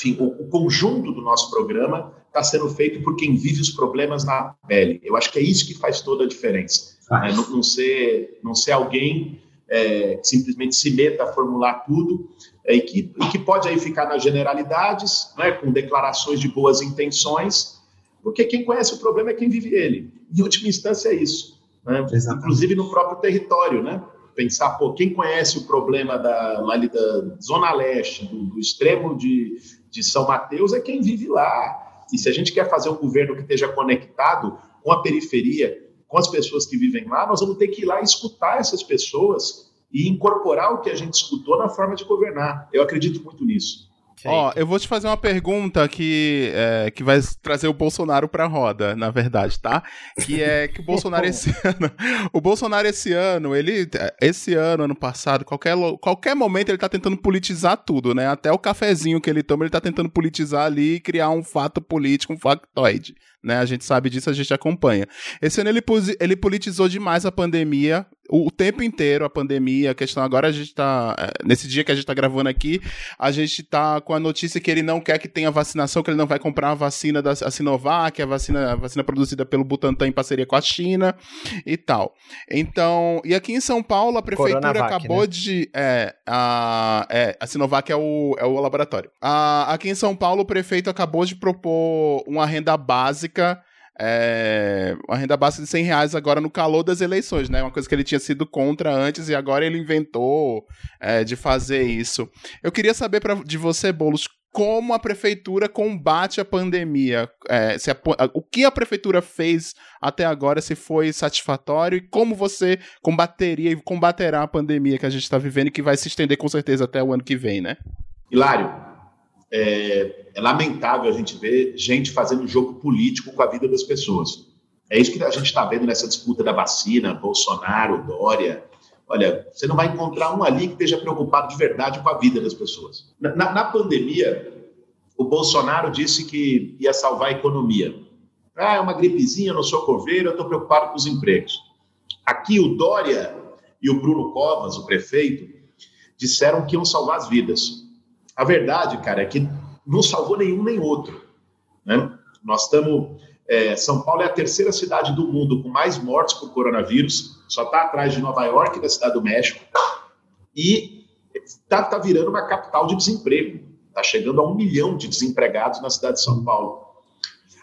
enfim, o, o conjunto do nosso programa está sendo feito por quem vive os problemas na pele. Eu acho que é isso que faz toda a diferença. Né? Não, não, ser, não ser alguém é, que simplesmente se meta a formular tudo é, e, que, e que pode aí ficar nas generalidades, né, com declarações de boas intenções, porque quem conhece o problema é quem vive ele. Em última instância é isso. Né? Inclusive no próprio território, né? Pensar, pô, quem conhece o problema da, da Zona Leste, do, do extremo de, de São Mateus, é quem vive lá. E se a gente quer fazer um governo que esteja conectado com a periferia, com as pessoas que vivem lá, nós vamos ter que ir lá e escutar essas pessoas e incorporar o que a gente escutou na forma de governar. Eu acredito muito nisso. Ó, eu vou te fazer uma pergunta que, é, que vai trazer o Bolsonaro pra roda, na verdade, tá? Que é que o Bolsonaro esse ano. O Bolsonaro esse ano, ele. Esse ano, ano passado, qualquer, qualquer momento ele tá tentando politizar tudo, né? Até o cafezinho que ele toma, ele tá tentando politizar ali e criar um fato político, um factoide né? A gente sabe disso, a gente acompanha. Esse ano ele, ele politizou demais a pandemia, o, o, tempo inteiro a pandemia, a questão agora a gente tá, é, nesse dia que a gente tá gravando aqui, a gente tá com a notícia que ele não quer que tenha vacinação, que ele não vai comprar a vacina da a Sinovac, a vacina, a vacina produzida pelo Butantan em parceria com a China e tal. Então, e aqui em São Paulo a prefeitura Coronavac, acabou né? de, é, a, é, a Sinovac é o, é o laboratório. A, aqui em São Paulo o prefeito acabou de propor uma renda básica básica. É, uma renda básica de 100 reais agora no calor das eleições, né? Uma coisa que ele tinha sido contra antes e agora ele inventou é, de fazer isso. Eu queria saber pra, de você, Boulos, como a prefeitura combate a pandemia. É, se a, o que a prefeitura fez até agora, se foi satisfatório, e como você combateria e combaterá a pandemia que a gente está vivendo e que vai se estender com certeza até o ano que vem, né? Hilário, é, é lamentável a gente ver gente fazendo jogo político com a vida das pessoas. É isso que a gente está vendo nessa disputa da vacina, Bolsonaro, Dória. Olha, você não vai encontrar um ali que esteja preocupado de verdade com a vida das pessoas. Na, na pandemia, o Bolsonaro disse que ia salvar a economia. Ah, é uma gripezinha, não sou coveiro, eu estou preocupado com os empregos. Aqui o Dória e o Bruno Covas, o prefeito, disseram que iam salvar as vidas. A verdade, cara, é que não salvou nenhum nem outro. Né? Nós estamos. É, São Paulo é a terceira cidade do mundo com mais mortes por coronavírus, só está atrás de Nova York e da Cidade do México, e está tá virando uma capital de desemprego. Está chegando a um milhão de desempregados na cidade de São Paulo.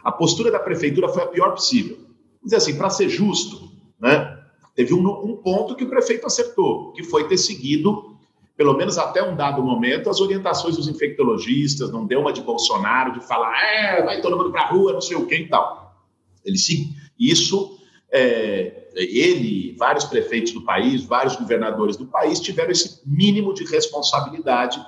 A postura da prefeitura foi a pior possível. Dizer assim, para ser justo, né, teve um, um ponto que o prefeito acertou, que foi ter seguido pelo menos até um dado momento, as orientações dos infectologistas, não deu uma de Bolsonaro de falar, é, vai todo mundo para a rua, não sei o que e tal. Ele sim, isso, é, ele, vários prefeitos do país, vários governadores do país tiveram esse mínimo de responsabilidade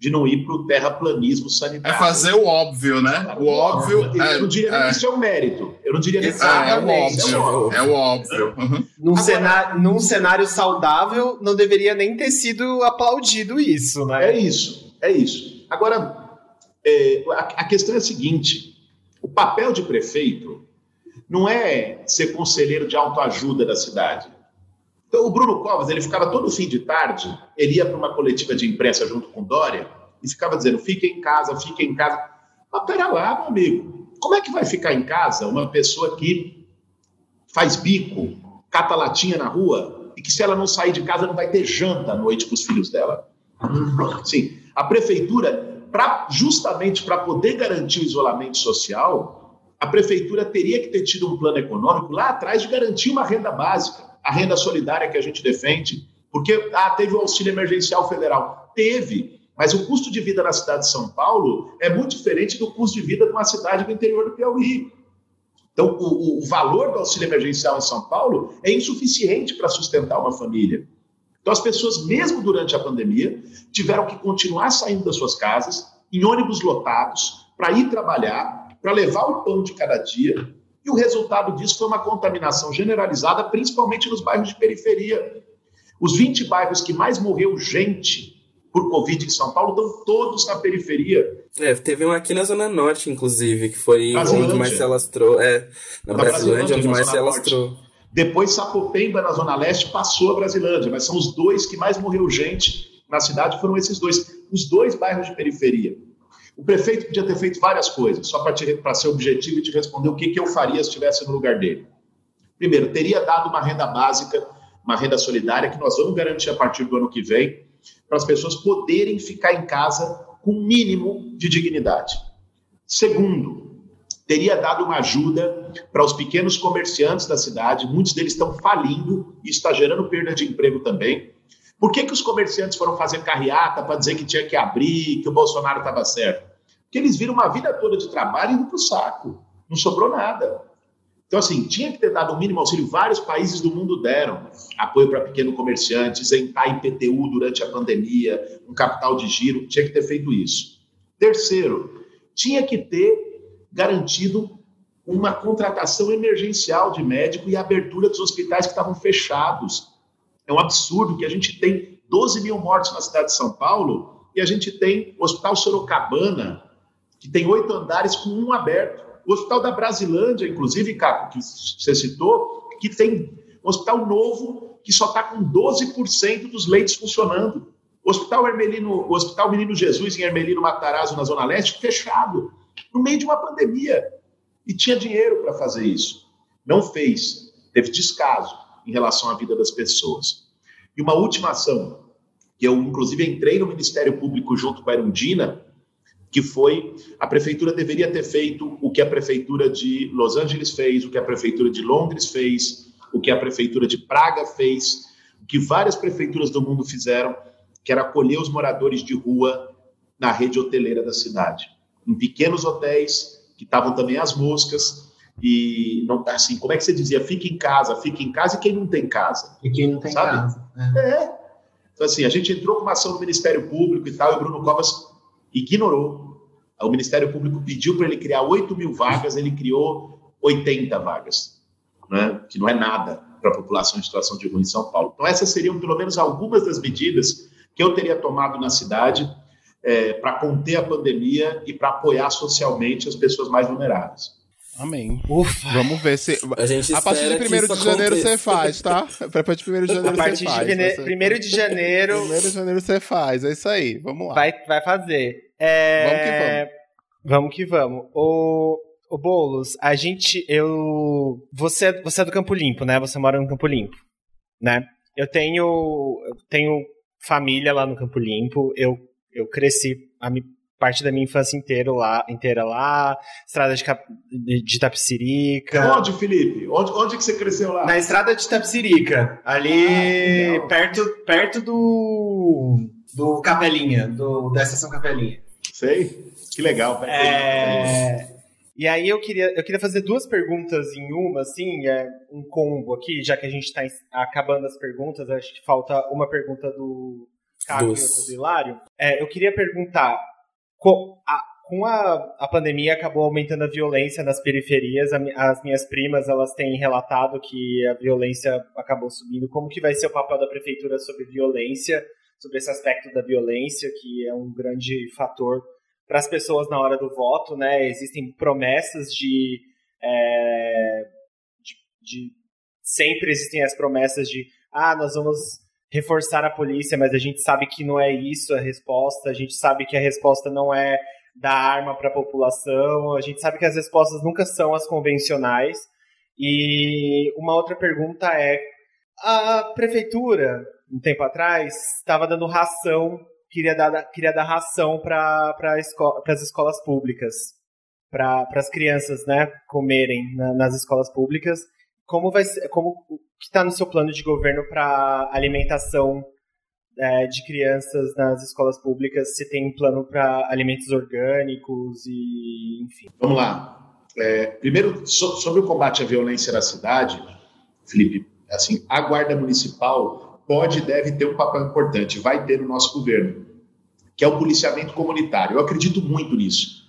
de não ir para o terraplanismo sanitário. É fazer o óbvio, né? O óbvio. Eu é, não diria é, que isso é um mérito. Eu não diria que isso é, é, o óbvio. É o óbvio. Uhum. Num, Agora, cenário, num cenário saudável, não deveria nem ter sido aplaudido isso, né? É isso, é isso. Agora, é, a, a questão é a seguinte: o papel de prefeito não é ser conselheiro de autoajuda da cidade. Então, o Bruno Covas, ele ficava todo fim de tarde, ele ia para uma coletiva de imprensa junto com Dória e ficava dizendo: fique em casa, fique em casa. Mas pera lá, meu amigo, como é que vai ficar em casa uma pessoa que faz bico, cata latinha na rua e que se ela não sair de casa não vai ter janta à noite para os filhos dela? Sim, a prefeitura, pra, justamente para poder garantir o isolamento social, a prefeitura teria que ter tido um plano econômico lá atrás de garantir uma renda básica a renda solidária que a gente defende, porque ah, teve o auxílio emergencial federal. Teve, mas o custo de vida na cidade de São Paulo é muito diferente do custo de vida de uma cidade do interior do Piauí. Então, o, o valor do auxílio emergencial em São Paulo é insuficiente para sustentar uma família. Então, as pessoas, mesmo durante a pandemia, tiveram que continuar saindo das suas casas, em ônibus lotados, para ir trabalhar, para levar o pão de cada dia, e o resultado disso foi uma contaminação generalizada, principalmente nos bairros de periferia. Os 20 bairros que mais morreu gente por Covid em São Paulo estão todos na periferia. É, teve um aqui na Zona Norte, inclusive, que foi onde mais se alastrou. É, na, na Brasilândia, onde mais se alastrou. Depois Sapopemba, na Zona Leste, passou a Brasilândia, mas são os dois que mais morreu gente na cidade, foram esses dois. Os dois bairros de periferia. O prefeito podia ter feito várias coisas, só para ser objetivo e te responder o que, que eu faria se estivesse no lugar dele. Primeiro, teria dado uma renda básica, uma renda solidária, que nós vamos garantir a partir do ano que vem, para as pessoas poderem ficar em casa com um mínimo de dignidade. Segundo, teria dado uma ajuda para os pequenos comerciantes da cidade, muitos deles estão falindo e está gerando perda de emprego também. Por que, que os comerciantes foram fazer carreata para dizer que tinha que abrir, que o Bolsonaro estava certo? Porque eles viram uma vida toda de trabalho indo para o saco. Não sobrou nada. Então, assim, tinha que ter dado o um mínimo auxílio. Vários países do mundo deram apoio para pequeno comerciante, isentar IPTU durante a pandemia, um capital de giro. Tinha que ter feito isso. Terceiro, tinha que ter garantido uma contratação emergencial de médico e abertura dos hospitais que estavam fechados. É um absurdo que a gente tem 12 mil mortes na cidade de São Paulo e a gente tem o Hospital Sorocabana, que tem oito andares com um aberto. O Hospital da Brasilândia, inclusive, Caco, que você citou, que tem um hospital novo que só está com 12% dos leitos funcionando. O Hospital, Hermelino, o Hospital Menino Jesus, em Hermelino Matarazzo, na Zona Leste, fechado, no meio de uma pandemia. E tinha dinheiro para fazer isso. Não fez. Teve descaso em relação à vida das pessoas. E uma última ação, que eu, inclusive, entrei no Ministério Público junto com a Erundina, que foi a prefeitura deveria ter feito o que a prefeitura de Los Angeles fez, o que a prefeitura de Londres fez, o que a prefeitura de Praga fez, o que várias prefeituras do mundo fizeram, que era acolher os moradores de rua na rede hoteleira da cidade, em pequenos hotéis que estavam também as moscas e não assim, como é que você dizia? Fique em casa, fique em casa e quem não tem casa. E quem não tem sabe? casa. É. é. Então assim, a gente entrou com uma ação do Ministério Público e tal, e o Bruno Covas ignorou. O Ministério Público pediu para ele criar 8 mil vagas, ele criou 80 vagas, né? que não é nada para a população em situação de rua em São Paulo. Então, essas seriam pelo menos algumas das medidas que eu teria tomado na cidade é, para conter a pandemia e para apoiar socialmente as pessoas mais vulneráveis. Amém. Ufa. Vamos ver se. A, a partir de 1 de janeiro você faz, tá? A partir de 1 de janeiro você faz. A partir de 1 de janeiro. 1 de janeiro você faz, é isso aí. Vamos lá. Vai, vai fazer. É... Vamos que vamos. Vamos que vamos. O, o Boulos, a gente. Eu. Você, você é do Campo Limpo, né? Você mora no Campo Limpo, né? Eu tenho. Eu tenho família lá no Campo Limpo. Eu, eu cresci. A parte da minha infância inteira lá, inteira lá, estrada de, Cap... de Tapicirica. Onde, Felipe? Onde, onde que você cresceu lá? Na estrada de Tapicirica, ali ah, perto, perto do do Capelinha, do, da estação Capelinha. Sei, que legal. É... E aí eu queria, eu queria fazer duas perguntas em uma, assim, é um combo aqui, já que a gente está acabando as perguntas, acho que falta uma pergunta do Caio e outra do Hilário. É, eu queria perguntar com a, com a, a pandemia acabou aumentando a violência nas periferias. as minhas primas elas têm relatado que a violência acabou subindo. Como que vai ser o papel da prefeitura sobre violência, sobre esse aspecto da violência que é um grande fator para as pessoas na hora do voto, né? Existem promessas de, é, de, de sempre existem as promessas de ah nós vamos reforçar a polícia, mas a gente sabe que não é isso a resposta, a gente sabe que a resposta não é dar arma para a população, a gente sabe que as respostas nunca são as convencionais. E uma outra pergunta é: a prefeitura, um tempo atrás, estava dando ração, queria dar, queria dar ração para esco as escolas públicas, para as crianças né, comerem na, nas escolas públicas. Como vai ser, como que está no seu plano de governo para alimentação é, de crianças nas escolas públicas? Se tem um plano para alimentos orgânicos e enfim? Vamos lá. É, primeiro, so, sobre o combate à violência na cidade, Felipe, assim, a Guarda Municipal pode e deve ter um papel importante, vai ter no nosso governo, que é o policiamento comunitário. Eu acredito muito nisso.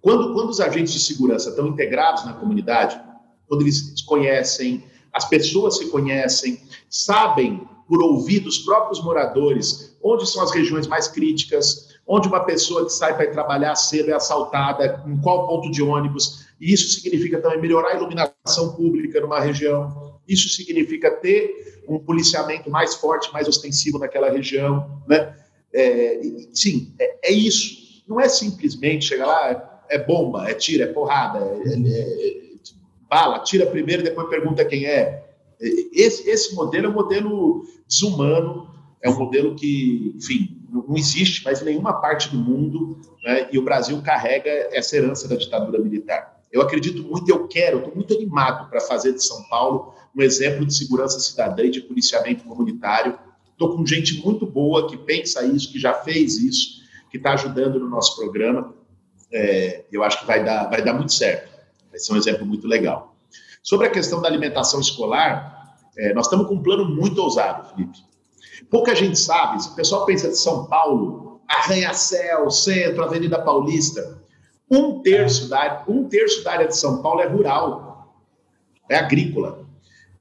Quando, quando os agentes de segurança estão integrados na comunidade, quando eles conhecem, as pessoas se conhecem, sabem por ouvir dos próprios moradores onde são as regiões mais críticas, onde uma pessoa que sai para trabalhar cedo é assaltada, em qual ponto de ônibus. E isso significa também melhorar a iluminação pública numa região. Isso significa ter um policiamento mais forte, mais ostensivo naquela região. Né? É, sim, é, é isso. não é simplesmente chegar lá, é bomba, é tiro, é porrada, é, bala, tira primeiro, depois pergunta quem é. Esse, esse modelo é um modelo desumano, é um modelo que, enfim, não existe mais em nenhuma parte do mundo, né? e o Brasil carrega essa herança da ditadura militar. Eu acredito muito, eu quero, estou muito animado para fazer de São Paulo um exemplo de segurança cidadã e de policiamento comunitário. Estou com gente muito boa que pensa isso, que já fez isso, que está ajudando no nosso programa. É, eu acho que vai dar, vai dar muito certo. Vai ser um exemplo muito legal. Sobre a questão da alimentação escolar, é, nós estamos com um plano muito ousado, Felipe. Pouca gente sabe, se o pessoal pensa de São Paulo, Arranha-Céu, Centro, Avenida Paulista, um terço, da, um terço da área de São Paulo é rural, é agrícola,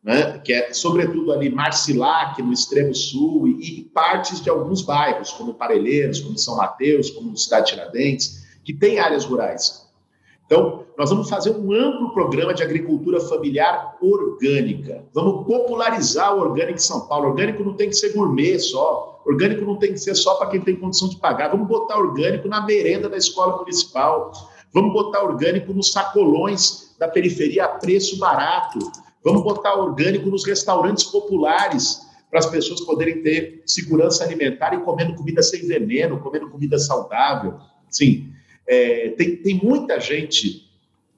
né? que é sobretudo ali Marcilac, no extremo sul, e, e partes de alguns bairros, como Parelheiros, como São Mateus, como Cidade Tiradentes, que tem áreas rurais. Então, nós vamos fazer um amplo programa de agricultura familiar orgânica. Vamos popularizar o orgânico em São Paulo. Orgânico não tem que ser gourmet só. Orgânico não tem que ser só para quem tem condição de pagar. Vamos botar orgânico na merenda da escola municipal. Vamos botar orgânico nos sacolões da periferia a preço barato. Vamos botar orgânico nos restaurantes populares para as pessoas poderem ter segurança alimentar e comendo comida sem veneno, comendo comida saudável. Sim, é, tem, tem muita gente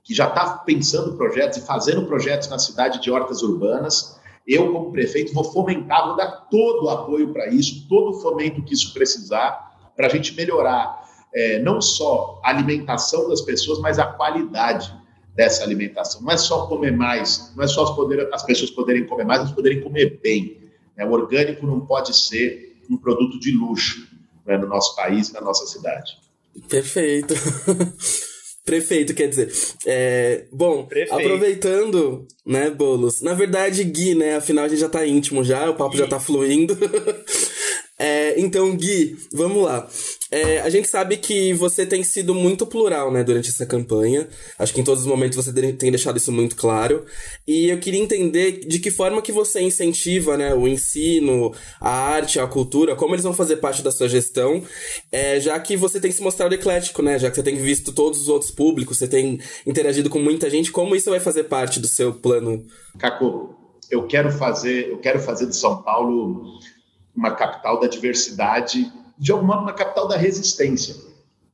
que já está pensando projetos e fazendo projetos na cidade de hortas urbanas. Eu, como prefeito, vou fomentar, vou dar todo o apoio para isso, todo o fomento que isso precisar, para a gente melhorar é, não só a alimentação das pessoas, mas a qualidade dessa alimentação. Não é só comer mais, não é só as, poder, as pessoas poderem comer mais, mas poderem comer bem. Né? O orgânico não pode ser um produto de luxo né, no nosso país na nossa cidade. Perfeito. Prefeito, quer dizer. É, bom, Prefeito. aproveitando, né, Bolos? Na verdade, Gui, né? Afinal, a gente já tá íntimo já, o papo Gui. já tá fluindo. é, então, Gui, vamos lá. É, a gente sabe que você tem sido muito plural, né, durante essa campanha. Acho que em todos os momentos você tem deixado isso muito claro. E eu queria entender de que forma que você incentiva, né, o ensino, a arte, a cultura, como eles vão fazer parte da sua gestão, é, já que você tem se mostrado eclético, né, já que você tem visto todos os outros públicos, você tem interagido com muita gente, como isso vai fazer parte do seu plano? Caco, eu quero fazer, eu quero fazer de São Paulo uma capital da diversidade de algum modo, na capital da resistência.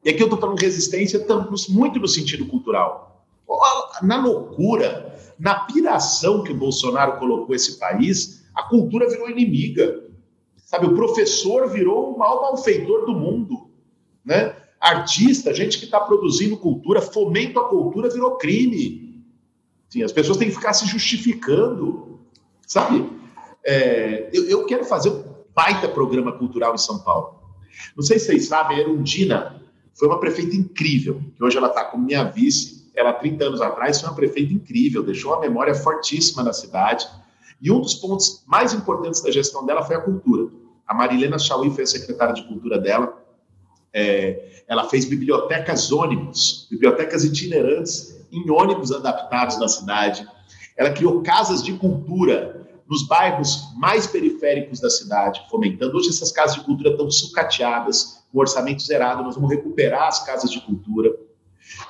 E aqui eu estou falando resistência muito no sentido cultural. Na loucura, na piração que o Bolsonaro colocou esse país, a cultura virou inimiga. Sabe, o professor virou o maior malfeitor do mundo. Né? Artista, gente que está produzindo cultura, fomento à cultura virou crime. Sim, as pessoas têm que ficar se justificando. Sabe? É, eu, eu quero fazer um baita programa cultural em São Paulo. Não sei se vocês sabem, a Erundina foi uma prefeita incrível, que hoje ela está como minha vice. Ela, 30 anos atrás, foi uma prefeita incrível, deixou uma memória fortíssima na cidade. E um dos pontos mais importantes da gestão dela foi a cultura. A Marilena Chauí foi a secretária de cultura dela. É, ela fez bibliotecas ônibus, bibliotecas itinerantes em ônibus adaptados na cidade. Ela criou casas de cultura nos bairros mais periféricos da cidade, fomentando. Hoje essas casas de cultura estão sucateadas, com orçamento zerado, nós vamos recuperar as casas de cultura.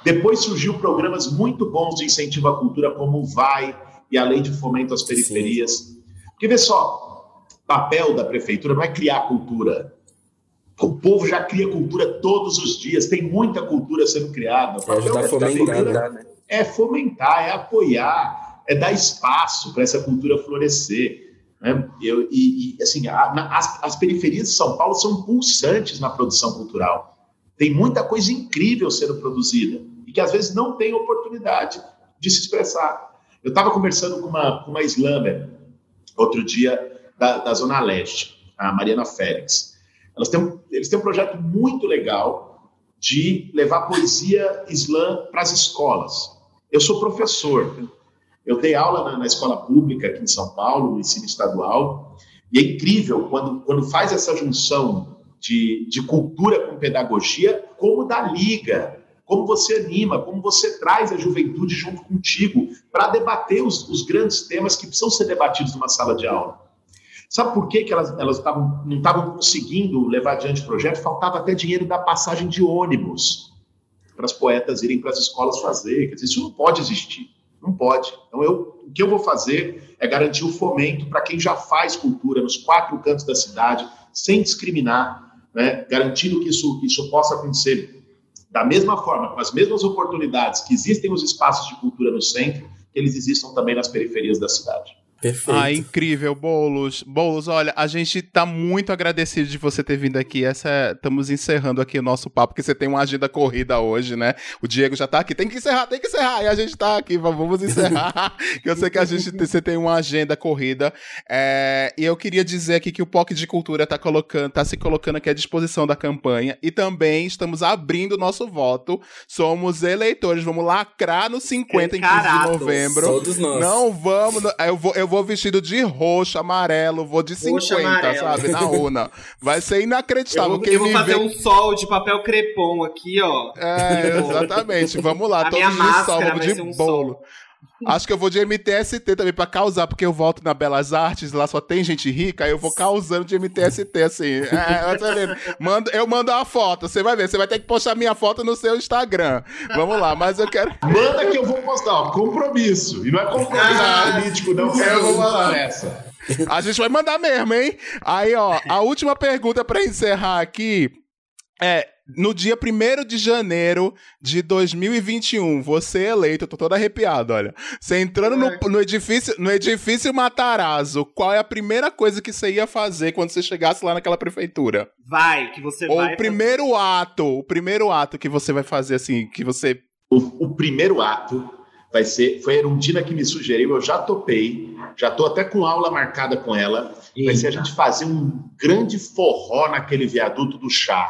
Depois surgiu programas muito bons de incentivo à cultura, como o VAI e a Lei de Fomento às Periferias. Sim. Porque, vê só, papel da prefeitura não é criar cultura. O povo já cria cultura todos os dias, tem muita cultura sendo criada. O é ajudar a fomentar, né? É fomentar, é apoiar, é dar espaço para essa cultura florescer. Né? Eu, e, e, assim, a, na, as, as periferias de São Paulo são pulsantes na produção cultural. Tem muita coisa incrível sendo produzida e que às vezes não tem oportunidade de se expressar. Eu estava conversando com uma, com uma slammer outro dia da, da Zona Leste, a Mariana Félix. Elas têm eles têm um projeto muito legal de levar poesia slam para as escolas. Eu sou professor, eu dei aula na, na, escola pública aqui em São Paulo, no ensino estadual, e é incrível quando, quando faz essa junção de, de cultura com pedagogia, como da liga, como você anima, como você traz a juventude junto contigo para debater os, os grandes temas que precisam ser debatidos numa sala de aula. Sabe por que, que elas, elas tavam, não estavam conseguindo levar adiante o projeto? Faltava até dinheiro da passagem de ônibus para as poetas irem para as escolas fazer. Quer dizer, isso não pode existir. Não pode. Então, eu, o que eu vou fazer é garantir o fomento para quem já faz cultura nos quatro cantos da cidade, sem discriminar, né? garantindo que isso, isso possa acontecer da mesma forma, com as mesmas oportunidades que existem os espaços de cultura no centro, que eles existam também nas periferias da cidade. Perfeito. Ah, incrível, Bolos. Bolos, olha, a gente tá muito agradecido de você ter vindo aqui. Essa, é, estamos encerrando aqui o nosso papo, porque você tem uma agenda corrida hoje, né? O Diego já tá aqui, tem que encerrar, tem que encerrar. E a gente tá aqui, vamos encerrar. que eu sei que a gente você tem uma agenda corrida. É, e eu queria dizer aqui que o POC de Cultura tá colocando, tá se colocando aqui à disposição da campanha. E também estamos abrindo o nosso voto. Somos eleitores, vamos lacrar no 50 em 15 de novembro. Todos nós. Não vamos. Eu vou, eu vou vestido de roxo, amarelo, vou de 50, amarelo. sabe? Na urna. Vai ser inacreditável. Eu vou, eu vou fazer vê... um sol de papel crepom aqui, ó. É, exatamente. Vamos lá, A todos de sol, vamos de um bolo. Sol. Acho que eu vou de MTST também pra causar, porque eu volto na Belas Artes, lá só tem gente rica, aí eu vou causando de MTST, assim. É, mando, eu mando uma foto, você vai ver, você vai ter que postar minha foto no seu Instagram. Vamos lá, mas eu quero. Manda que eu vou postar, ó, compromisso. E não é compromisso ah, político, não, eu vou mandar essa. A gente vai mandar mesmo, hein? Aí, ó, a última pergunta para encerrar aqui é no dia 1 de janeiro de 2021, você é eleito, eu tô todo arrepiado, olha. Você entrando no, no, edifício, no edifício Matarazzo, qual é a primeira coisa que você ia fazer quando você chegasse lá naquela prefeitura? Vai, que você Ou vai. o primeiro fazer... ato, o primeiro ato que você vai fazer assim, que você. O, o primeiro ato vai ser. Foi a Erundina que me sugeriu, eu já topei, já tô até com aula marcada com ela Vai ser a gente fazer um grande forró naquele viaduto do chá.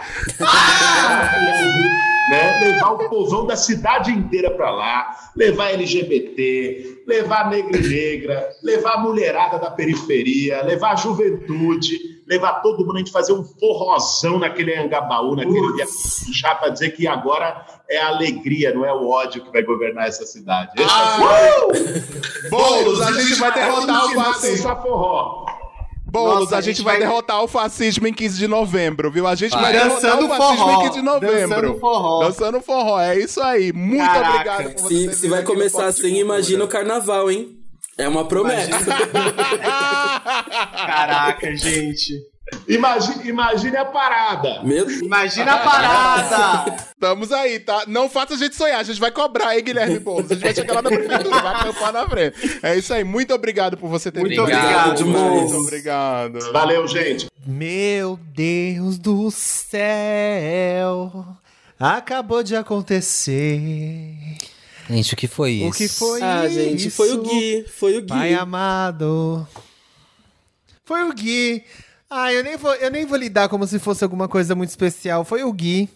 né? Levar o povão da cidade inteira para lá, levar LGBT, levar negra e negra, levar a mulherada da periferia, levar a juventude, levar todo mundo a gente fazer um forrozão naquele Angabaú, naquele viaduto do chá, para dizer que agora é a alegria, não é o ódio que vai governar essa cidade. Ah, uh! Boulos, a gente vai derrotar o fascismo. forró. Boulos, Nossa, a, gente vai, vai derrotar o fascismo em 15 de novembro, viu? A gente vai, vai derrotar o fascismo forró. em 15 de novembro. Dançando forró. Dançando forró, é isso aí. Muito Caraca. obrigado por você Se, se vai começar assim, imagina o carnaval, hein? É uma promessa. Caraca, gente. Imagine, imagine a parada. Meu... Imagina a parada. Estamos aí, tá? Não faça a gente sonhar. A gente vai cobrar, hein, Guilherme Boulos? A gente vai chegar lá na prefeitura, vai acampar na frente. É isso aí. Muito obrigado por você ter Muito obrigado, Muito obrigado. Valeu, gente. Meu Deus do céu. Acabou de acontecer. Gente, o que foi isso? O que foi ah, isso? Ah, gente, foi o Gui. Foi o Gui. Pai amado. Foi o Gui. Ah, eu nem, vou, eu nem vou lidar como se fosse alguma coisa muito especial. Foi o Gui.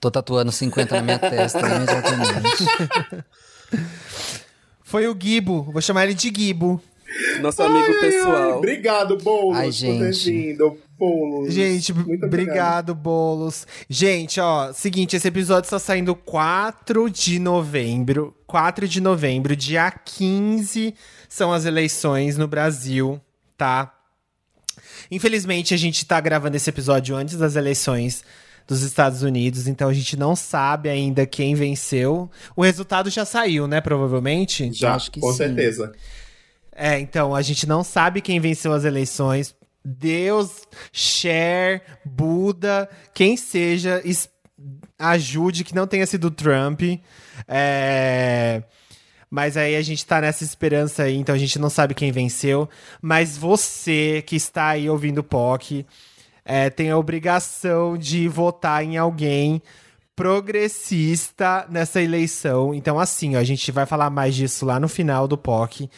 Tô tatuando 50 na minha testa imediatamente. Foi o Gibo. Vou chamar ele de Gibo. Nosso amigo ai, pessoal. Ai, obrigado, Boulos, ai, gente. por ter vindo. Boulos. Gente, Muito obrigado, Boulos. Gente, ó, seguinte, esse episódio está saindo 4 de novembro. 4 de novembro, dia 15 são as eleições no Brasil, tá? Infelizmente, a gente tá gravando esse episódio antes das eleições dos Estados Unidos, então a gente não sabe ainda quem venceu. O resultado já saiu, né? Provavelmente? Já, acho que com sim. certeza. É, então, a gente não sabe quem venceu as eleições. Deus, Cher, Buda, quem seja, ajude que não tenha sido Trump. É. Mas aí a gente tá nessa esperança aí, então a gente não sabe quem venceu. Mas você que está aí ouvindo o POC é, tem a obrigação de votar em alguém progressista nessa eleição. Então, assim, ó, a gente vai falar mais disso lá no final do POC.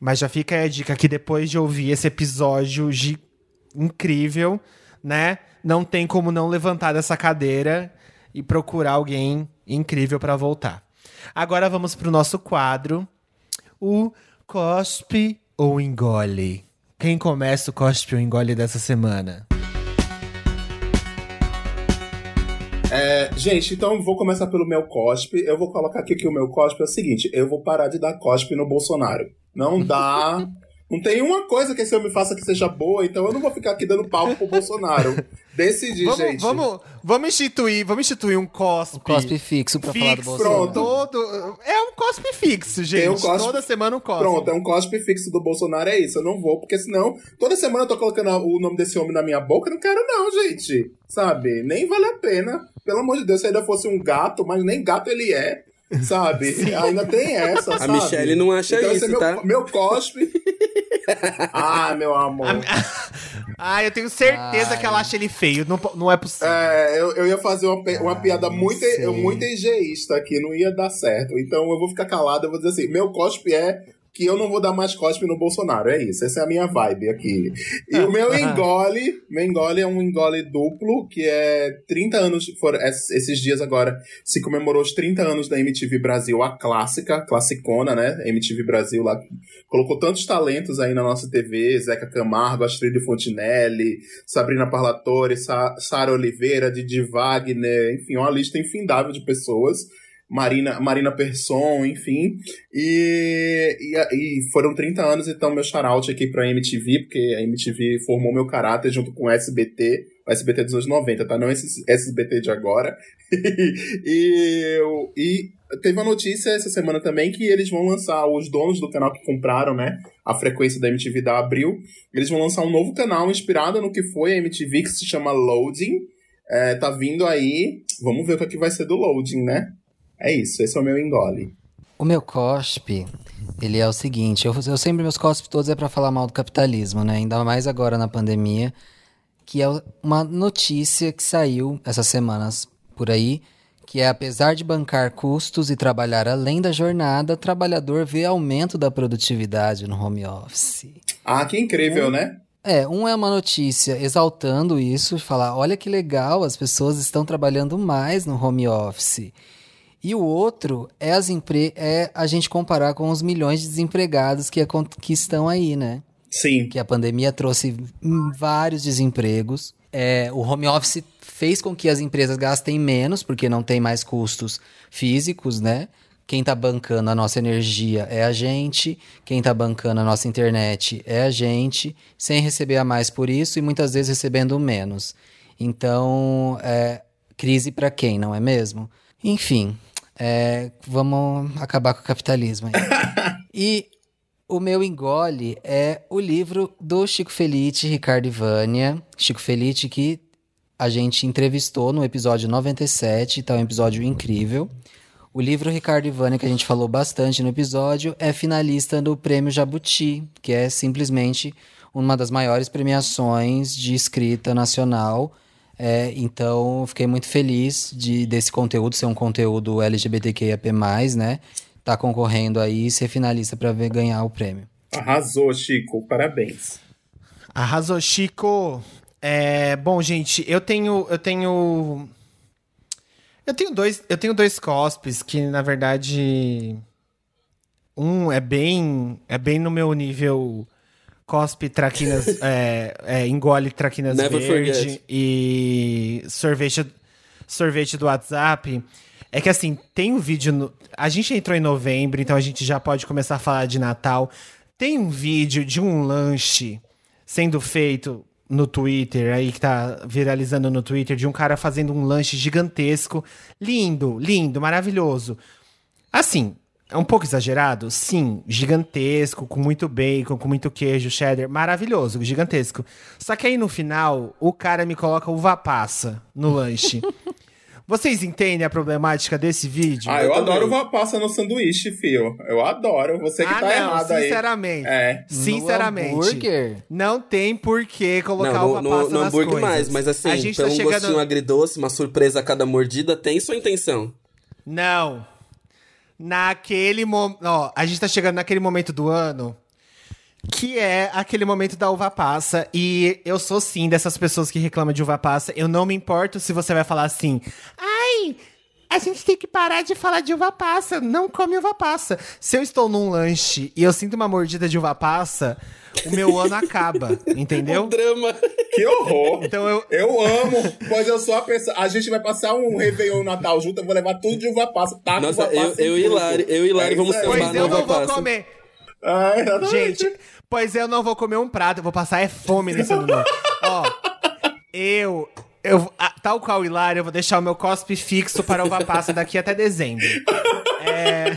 Mas já fica aí a dica que depois de ouvir esse episódio de... incrível, né? Não tem como não levantar dessa cadeira e procurar alguém incrível para voltar. Agora vamos pro nosso quadro, o cospe ou engole. Quem começa o cospe ou engole dessa semana? É, gente, então vou começar pelo meu cospe. Eu vou colocar aqui que o meu cospe é o seguinte: eu vou parar de dar cospe no Bolsonaro. Não dá. Não tem uma coisa que esse homem faça que seja boa, então eu não vou ficar aqui dando palco pro Bolsonaro. Decidi, Vamos, gente. vamos, vamos instituir, vamos instituir um cospe. Cospe fixo pra falar do fixo, Bolsonaro. todo. É um cospe fixo, gente. um cospe- Toda semana um cospe. Pronto, é um cospe fixo do Bolsonaro, é isso. Eu não vou, porque senão, toda semana eu tô colocando o nome desse homem na minha boca. Eu não quero, não, gente. Sabe? Nem vale a pena. Pelo amor de Deus, se ainda fosse um gato, mas nem gato ele é. Sabe? Ainda tem essa, A sabe? Michelle não acha então, esse isso, é meu, tá? Meu cospe. ah, meu amor. Ah, eu tenho certeza Ai. que ela acha ele feio. Não, não é possível. É, eu, eu ia fazer uma, uma Ah, piada muito, sei. muito engeísta aqui, não ia dar certo. Então eu vou ficar calado, eu vou dizer assim: meu cospe é que eu não vou dar mais cospe no Bolsonaro. É isso, essa é a minha vibe aqui. E o meu engole, meu engole é um engole duplo, que é 30 anos, foram es- esses dias agora, se comemorou os 30 anos da MTV Brasil, a clássica, classicona, né? MTV Brasil lá, colocou tantos talentos aí na nossa TV, Zeca Camargo, Astrid Fontinelli, Sabrina Parlatore, Sa Sara Oliveira, Didi Wagner, enfim, uma lista infindável de pessoas. Marina, Marina Persson, enfim. E, e, e foram 30 anos, então, meu shout aqui pra MTV, porque a MTV formou meu caráter junto com o SBT, o SBT dos anos 90, tá? Não esse SBT de agora. e, eu- e teve uma notícia essa semana também que eles vão lançar, os donos do canal que compraram, né? A frequência da MTV da Abril, eles vão lançar um novo canal inspirado no que foi a MTV, que se chama Loading. É, tá vindo aí. Vamos ver o que, é que vai ser do Loading, né? É isso, esse é o meu engole. O meu cospe, ele é o seguinte, eu, eu sempre, meus cospes todos é pra falar mal do capitalismo, né? Ainda mais agora na pandemia, que é uma notícia que saiu essas semanas por aí, que é apesar de bancar custos e trabalhar além da jornada, o trabalhador vê aumento da produtividade no home office. Ah, que incrível, né? É, um é uma notícia exaltando isso, falar, olha que legal, as pessoas estão trabalhando mais no home office. E o outro é, as empre é a gente comparar com os milhões de desempregados que, acon- que estão aí, né? Sim. Que a pandemia trouxe vários desempregos. É, o home office fez com que as empresas gastem menos, porque não tem mais custos físicos, né? Quem tá bancando a nossa energia é a gente, quem tá bancando a nossa internet é a gente, sem receber a mais por isso e muitas vezes recebendo menos. Então, é, crise para quem, não é mesmo? Enfim, é, vamos acabar com o capitalismo e o meu engole é o livro do Chico Felite, Ricardo Ivânia. Chico Felite que a gente entrevistou no episódio 97, tá um episódio incrível. O livro Ricardo Ivânia, que a gente falou bastante no episódio, é finalista do Prêmio Jabuti, que é simplesmente uma das maiores premiações de escrita nacional. É, então, fiquei muito feliz de, desse conteúdo ser um conteúdo LGBTQIAP+, né? Tá concorrendo aí e ser finalista para ganhar o prêmio. Arrasou, Chico. Parabéns. Arrasou, Chico. É, bom, gente, eu tenho. Eu tenho. Eu tenho dois. Eu tenho dois cospes que, na verdade. Um é bem. É bem no meu nível. Cospe traquinas. é, é, engole traquinas Never verde forget. e sorvete, sorvete do WhatsApp. É que assim, tem um vídeo. No, a gente entrou em novembro, então a gente já pode começar a falar de Natal. Tem um vídeo de um lanche sendo feito no Twitter, aí que tá viralizando no Twitter, de um cara fazendo um lanche gigantesco. Lindo, lindo, maravilhoso. Assim, é um pouco exagerado? Sim, gigantesco, com muito bacon, com muito queijo, cheddar, maravilhoso, gigantesco. Só que aí no final, o cara me coloca uva passa no lanche. Vocês entendem a problemática desse vídeo? Ah, eu, Eu adoro uva passa no sanduíche, fio. Eu adoro. Você que Ah, tá não, errado aí. sinceramente. É. Sinceramente. No hambúrguer? Não tem por que colocar Não, uva no, passa no, no nas hambúrguer coisas. mais, mas assim, a gente pelo tá um chegando... gostinho agridoce, uma surpresa a cada mordida, tem sua intenção. Não. Naquele momento. Ó, a gente tá chegando naquele momento do ano que é aquele momento da uva passa. E eu sou sim dessas pessoas que reclamam de uva passa. Eu não me importo se você vai falar assim. Ai. A gente tem que parar de falar de uva passa. Não come uva passa. Se eu estou num lanche e eu sinto uma mordida de uva passa, o meu ano acaba. Entendeu? Drama. Que horror. Então eu, Eu amo, pois eu sou a pessoa. A gente vai passar um Réveillon Natal junto, eu vou levar tudo de uva passa. Tá Nossa, uva passa eu- e. Lari- eu e Lari É vamos aí. Pois Sambar eu não vou passa. comer. Ah, exatamente. Gente, pois eu não vou comer um prato, eu vou passar é fome nesse ano novo. Ó, eu, eu, tal qual o Hilário, eu vou deixar o meu cospe fixo para uva passa daqui até dezembro. É,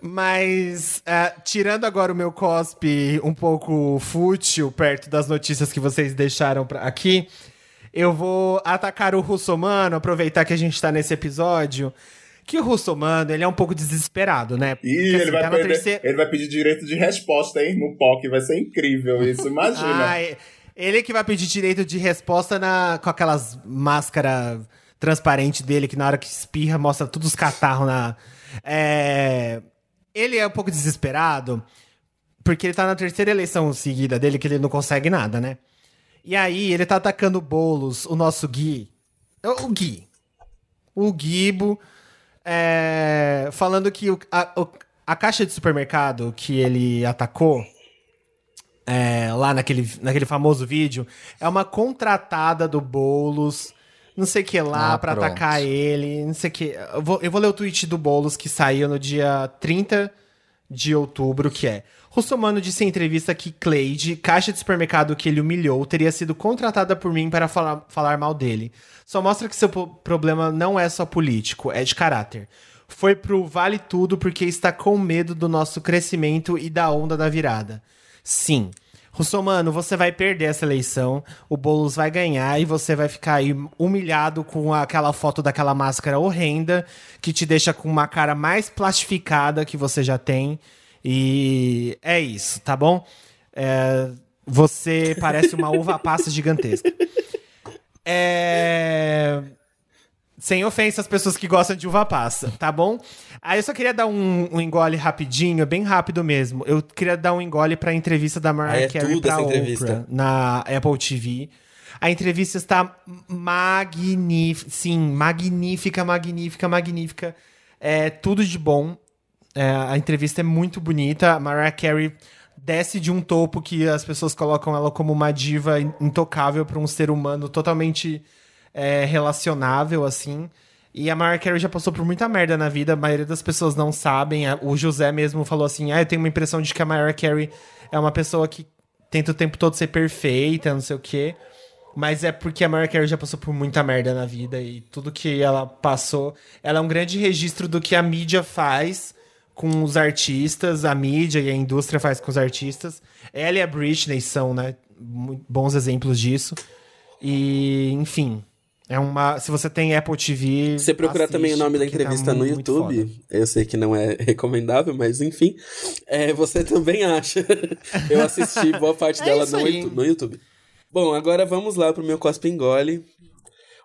mas, ah, tirando agora o meu cospe um pouco fútil perto das notícias que vocês deixaram aqui, eu vou atacar o russomano, aproveitar que a gente tá nesse episódio. Que o russomano, ele é um pouco desesperado, né? Ih, Porque, ele, assim, vai tá perder- terceira- ele vai pedir direito de resposta, hein? No POC. Vai ser incrível isso, imagina. Ai, ele que vai pedir direito de resposta na, com aquelas máscara transparente dele, que na hora que espirra mostra todos os catarros na. É, ele é um pouco desesperado, porque ele tá na terceira eleição seguida dele, que ele não consegue nada, né? E aí, ele tá atacando o Boulos, o nosso Gui. O o Gui. O Guibo. é, falando que o- a, a caixa de supermercado que ele atacou é, lá naquele, naquele famoso vídeo, é uma contratada do Boulos, não sei o que lá, Ah, pra pronto. atacar ele, não sei o que. Eu vou, eu vou ler o tweet do Boulos que saiu no dia 30 de outubro, que é. Russomano disse em entrevista que Cleide, caixa de supermercado que ele humilhou, teria sido contratada por mim para falar, falar mal dele. Só mostra que seu problema não é só político, é de caráter. Foi pro vale tudo porque está com medo do nosso crescimento e da onda da virada. Sim. Russomano, você vai perder essa eleição, o Boulos vai ganhar e você vai ficar aí humilhado com aquela foto daquela máscara horrenda que te deixa com uma cara mais plastificada que você já tem. E é isso, tá bom? É, você parece uma uva passa gigantesca. É. Sem ofensa às pessoas que gostam de uva passa, tá bom? Aí eu só queria dar um, um engole rapidinho, bem rápido mesmo. Eu queria dar um engole pra entrevista da Mariah Ah, é Carey pra Oprah entrevista. na Apple TV. A entrevista está magnífica, sim, magnífica, magnífica, magnífica. É tudo de bom. É, a entrevista é muito bonita. A Mariah Carey desce de um topo que as pessoas colocam ela como uma diva intocável para um ser humano totalmente é, relacionável, assim. E a Mariah Carey já passou por muita merda na vida, a maioria das pessoas não sabem. O José mesmo falou assim: ah, eu tenho uma impressão de que a Mariah Carey é uma pessoa que tenta o tempo todo ser perfeita, não sei o quê. Mas é porque a Mariah Carey já passou por muita merda na vida e tudo que ela passou. Ela é um grande registro do que a mídia faz com os artistas, a mídia e a indústria faz com os artistas. Ela e a Britney são, né, bons exemplos disso. E, enfim, é uma. Se você tem Apple TV. Você procurar assiste, também o nome da tá entrevista no muito foda. YouTube. eu sei que não é recomendável, mas enfim. é, você também acha. eu assisti boa parte É dela no, no YouTube. Bom, agora vamos lá pro meu cospe engole.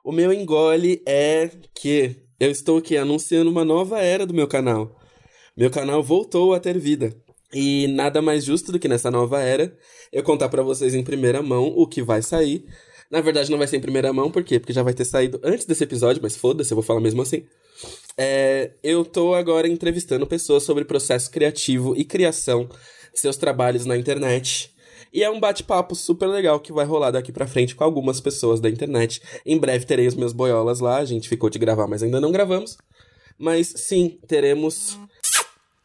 O meu engole é que eu estou aqui anunciando uma nova era do meu canal. Meu canal voltou a ter vida. E nada mais justo do que nessa nova era eu contar pra vocês em primeira mão o que vai sair. Na verdade, não vai ser em primeira mão, por quê? Porque já vai ter saído antes desse episódio, mas foda-se, eu vou falar mesmo assim. É, eu tô agora entrevistando pessoas sobre processo criativo e criação de seus trabalhos na internet. E é um bate-papo super legal que vai rolar daqui pra frente com algumas pessoas da internet. Em breve terei os meus boiolas lá, a gente ficou de gravar, mas ainda não gravamos. Mas sim, teremos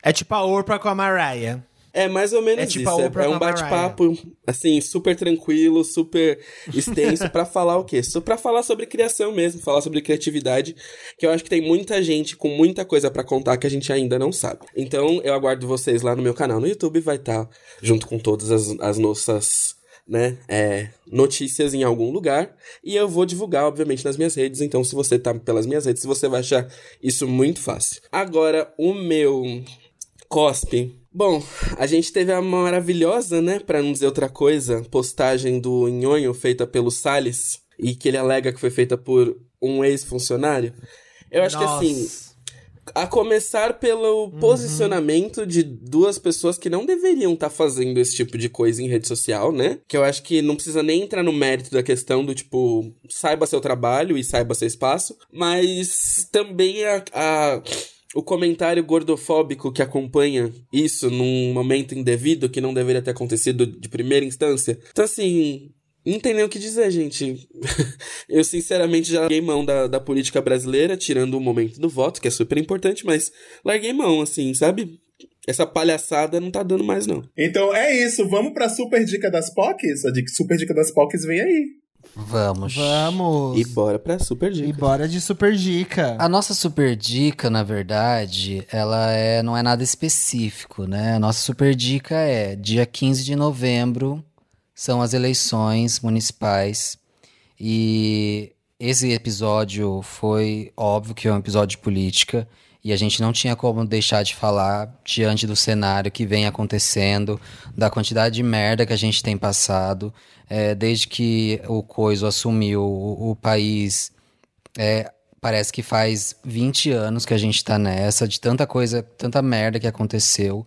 É tipo a Oprah com a Mariah. É mais ou menos É tipo isso. É- É, um bate-papo, assim, super tranquilo, super extenso pra falar o quê? Só pra falar sobre criação mesmo, falar sobre criatividade, que eu acho que tem muita gente com muita coisa pra contar que a gente ainda não sabe. Então, eu aguardo vocês lá no meu canal no YouTube, vai estar junto com todas as, as nossas, né, é, notícias em algum lugar, e eu vou divulgar, obviamente, nas minhas redes, então se você tá pelas minhas redes, você vai achar isso muito fácil. Agora, o meu Cospe. Bom, a gente teve a maravilhosa, né, pra não dizer outra coisa, postagem do Nhonho feita pelo Salles e que ele alega que foi feita por um ex-funcionário. Eu acho que assim, Nossa. a começar pelo posicionamento de duas pessoas que não deveriam estar fazendo esse tipo de coisa em rede social, né? Que eu acho que não precisa nem entrar no mérito da questão do tipo, saiba seu trabalho e saiba seu espaço, mas também a. a o comentário gordofóbico que acompanha isso num momento indevido que não deveria ter acontecido de primeira instância. Então, assim, não tem nem o que dizer, gente. Eu, sinceramente, já larguei mão da, da política brasileira, tirando o momento do voto, que é super importante, mas larguei mão, assim, sabe? essa palhaçada não tá dando mais, não. Então é isso, vamos pra super dica das POCs? A super dica das POCs vem aí. Vamos. Vamos. E bora pra super dica. E bora de super dica. A nossa super dica, na verdade, ela é, não é nada específico, né? A nossa super dica é dia 15 de novembro são as eleições municipais e esse episódio foi óbvio que é um episódio de política e a gente não tinha como deixar de falar diante do cenário que vem acontecendo, da quantidade de merda que a gente tem passado, é, desde que o Coiso assumiu o, o país é, parece que faz 20 anos que a gente tá nessa, de tanta coisa, tanta merda que aconteceu.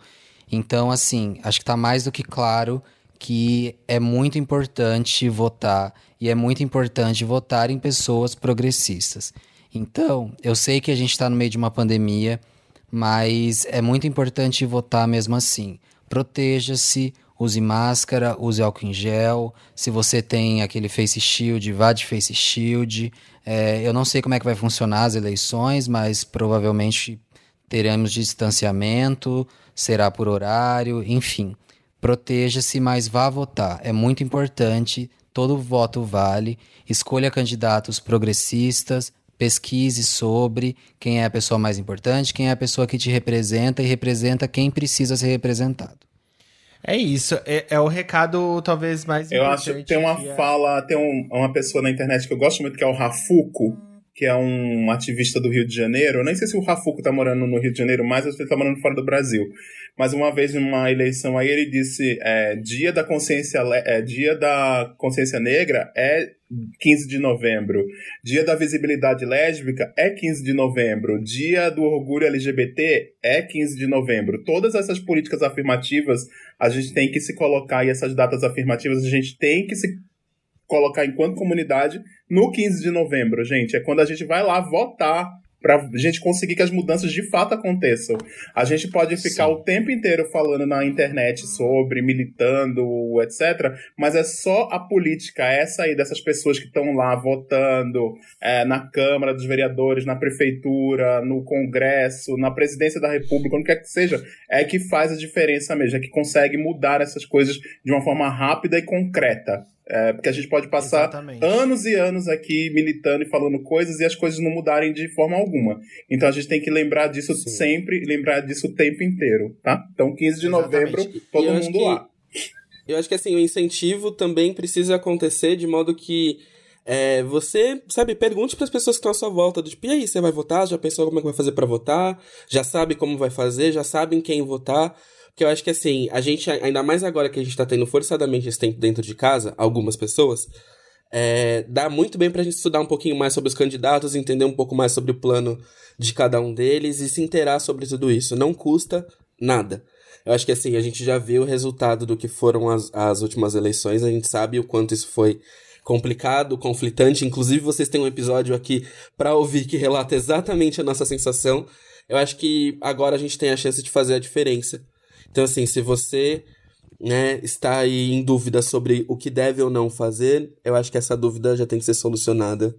Então, assim, acho que tá mais do que claro que é muito importante votar e é muito importante votar em pessoas progressistas. Então, eu sei que a gente está no meio de uma pandemia, mas é muito importante votar mesmo assim. Proteja-se, use máscara, use álcool em gel. Se você tem aquele face shield, vá de face shield. É, eu não sei como é que vai funcionar as eleições, mas provavelmente teremos distanciamento, será por horário, enfim. Proteja-se, mas vá votar. É muito importante, todo voto vale. Escolha candidatos progressistas, pesquise sobre quem é a pessoa mais importante, quem é a pessoa que te representa e representa quem precisa ser representado. É isso. É, é o recado talvez mais Eu importante. acho que tem uma que é- fala, tem um- uma pessoa na internet que eu gosto muito, que é o Rafuco, que é um ativista do Rio de Janeiro. Eu nem sei se o Rafuco tá morando no Rio de Janeiro se ele tá morando fora do Brasil. Mas uma vez numa eleição aí ele disse: é, dia da consciência é, dia da consciência negra é 15 de novembro. Dia da visibilidade lésbica é 15 de novembro. Dia do orgulho LGBT é 15 de novembro. Todas essas políticas afirmativas a gente tem que se colocar e essas datas afirmativas a gente tem que se colocar enquanto comunidade no 15 de novembro, gente. É quando a gente vai lá votar pra gente conseguir que as mudanças de fato aconteçam. A gente pode ficar Sim. o tempo inteiro falando na internet sobre, militando, etc. Mas é só a política, essa aí dessas pessoas que estão lá votando é, na Câmara dos Vereadores, na Prefeitura, no Congresso, na Presidência da República, onde quer que seja, é que faz a diferença mesmo, é que consegue mudar essas coisas de uma forma rápida e concreta. É, porque a gente pode passar Exatamente. anos e anos aqui militando e falando coisas e as coisas não mudarem de forma alguma. Então a gente tem que lembrar disso Sim. sempre, lembrar disso o tempo inteiro, tá? Então 15 de Exatamente. novembro, todo eu mundo que- lá. Eu acho que assim, o incentivo também precisa acontecer de modo que é, você, sabe, pergunte para as pessoas que estão à sua volta, do tipo, e aí, você vai votar? Já pensou como é que vai fazer para votar? Já sabe como vai fazer? Já sabe em quem votar? Porque eu acho que assim, a gente, ainda mais agora que a gente tá tendo forçadamente esse tempo dentro de casa, algumas pessoas, é, dá muito bem pra gente estudar um pouquinho mais sobre os candidatos, entender um pouco mais sobre o plano de cada um deles e se inteirar sobre tudo isso. Não custa nada. Eu acho que assim, a gente já viu o resultado do que foram as, as últimas eleições, a gente sabe o quanto isso foi complicado, conflitante. Inclusive, vocês têm um episódio aqui pra ouvir que relata exatamente a nossa sensação. Eu acho que agora a gente tem a chance de fazer a diferença. Então, assim, se você né, está aí em dúvida sobre o que deve ou não fazer, eu acho que essa dúvida já tem que ser solucionada.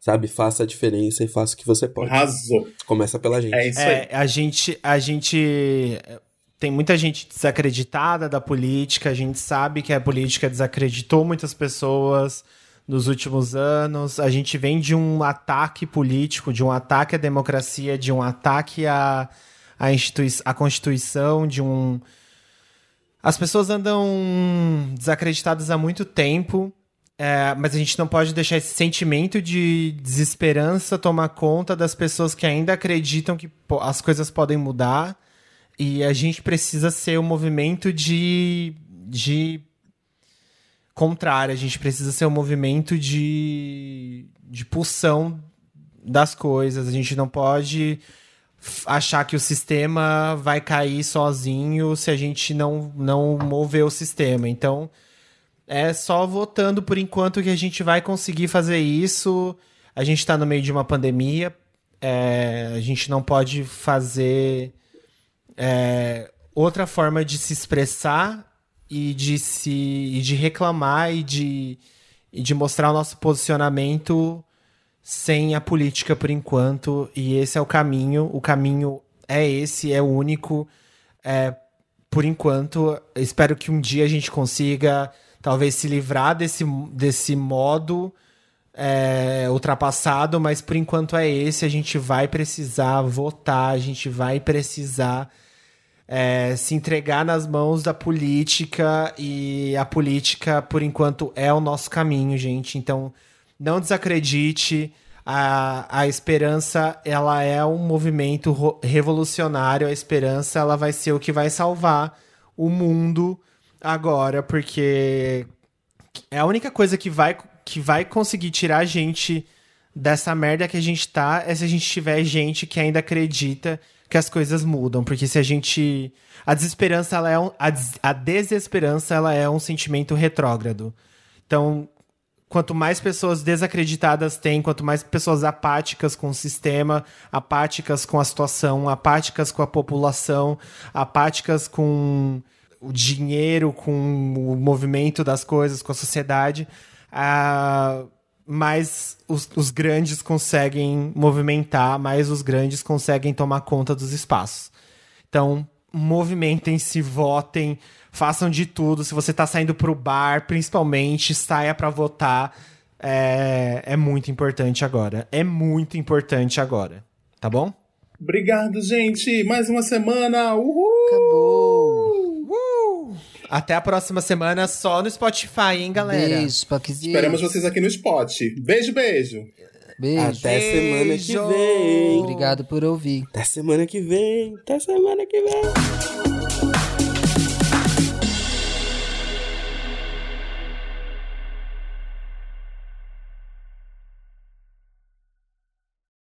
Sabe? Faça a diferença e faça o que você pode. Arrasou. Começa pela gente. É isso aí. É, a gente, a gente tem muita gente desacreditada da política. A gente sabe que a política desacreditou muitas pessoas nos últimos anos. A gente vem de um ataque político, de um ataque à democracia, de um ataque à, à, institui à Constituição, de um. As pessoas andam desacreditadas há muito tempo. É, mas a gente não pode deixar esse sentimento de desesperança tomar conta das pessoas que ainda acreditam que as coisas podem mudar. E a gente precisa ser um movimento de, de contrário. A gente precisa ser um movimento de, de pulsão das coisas. A gente não pode achar que o sistema vai cair sozinho se a gente não, não mover o sistema. Então, é só votando por enquanto que a gente vai conseguir fazer isso. A gente está no meio de uma pandemia. é, a gente não pode fazer é, outra forma de se expressar e de se e de reclamar e de, e de mostrar o nosso posicionamento sem a política por enquanto. E esse é o caminho. O caminho é esse, é o único. é, por enquanto, espero que um dia a gente consiga talvez se livrar desse, desse modo é, ultrapassado, mas por enquanto é esse. A gente vai precisar votar, a gente vai precisar é, se entregar nas mãos da política e a política, por enquanto, é o nosso caminho, gente. Então, não desacredite. A, a esperança, ela é um movimento revolucionário. A esperança, ela vai ser o que vai salvar o mundo agora, porque é a única coisa que vai, que vai conseguir tirar a gente dessa merda que a gente tá é se a gente tiver gente que ainda acredita que as coisas mudam, porque se a gente a desesperança ela é um, a, des, a desesperança ela é um sentimento retrógrado. Então, quanto mais pessoas desacreditadas tem, quanto mais pessoas apáticas com o sistema, apáticas com a situação, apáticas com a população, apáticas com o dinheiro, com o movimento das coisas, com a sociedade, uh, mais os, os grandes conseguem movimentar, mais os grandes conseguem tomar conta dos espaços. Então, movimentem-se, votem, façam de tudo. Se você está saindo para o bar, principalmente, saia para votar. É, é muito importante agora. É muito importante agora. Tá bom? Obrigado, gente. Mais uma semana. Uhul! Acabou. Até a próxima semana só no Spotify, hein, galera? Beijo, Paquizito. Esperamos vocês aqui no Spot. Beijo, beijo. Beijo. Até semana que vem. Obrigado por ouvir. Até semana que vem. Até semana que vem.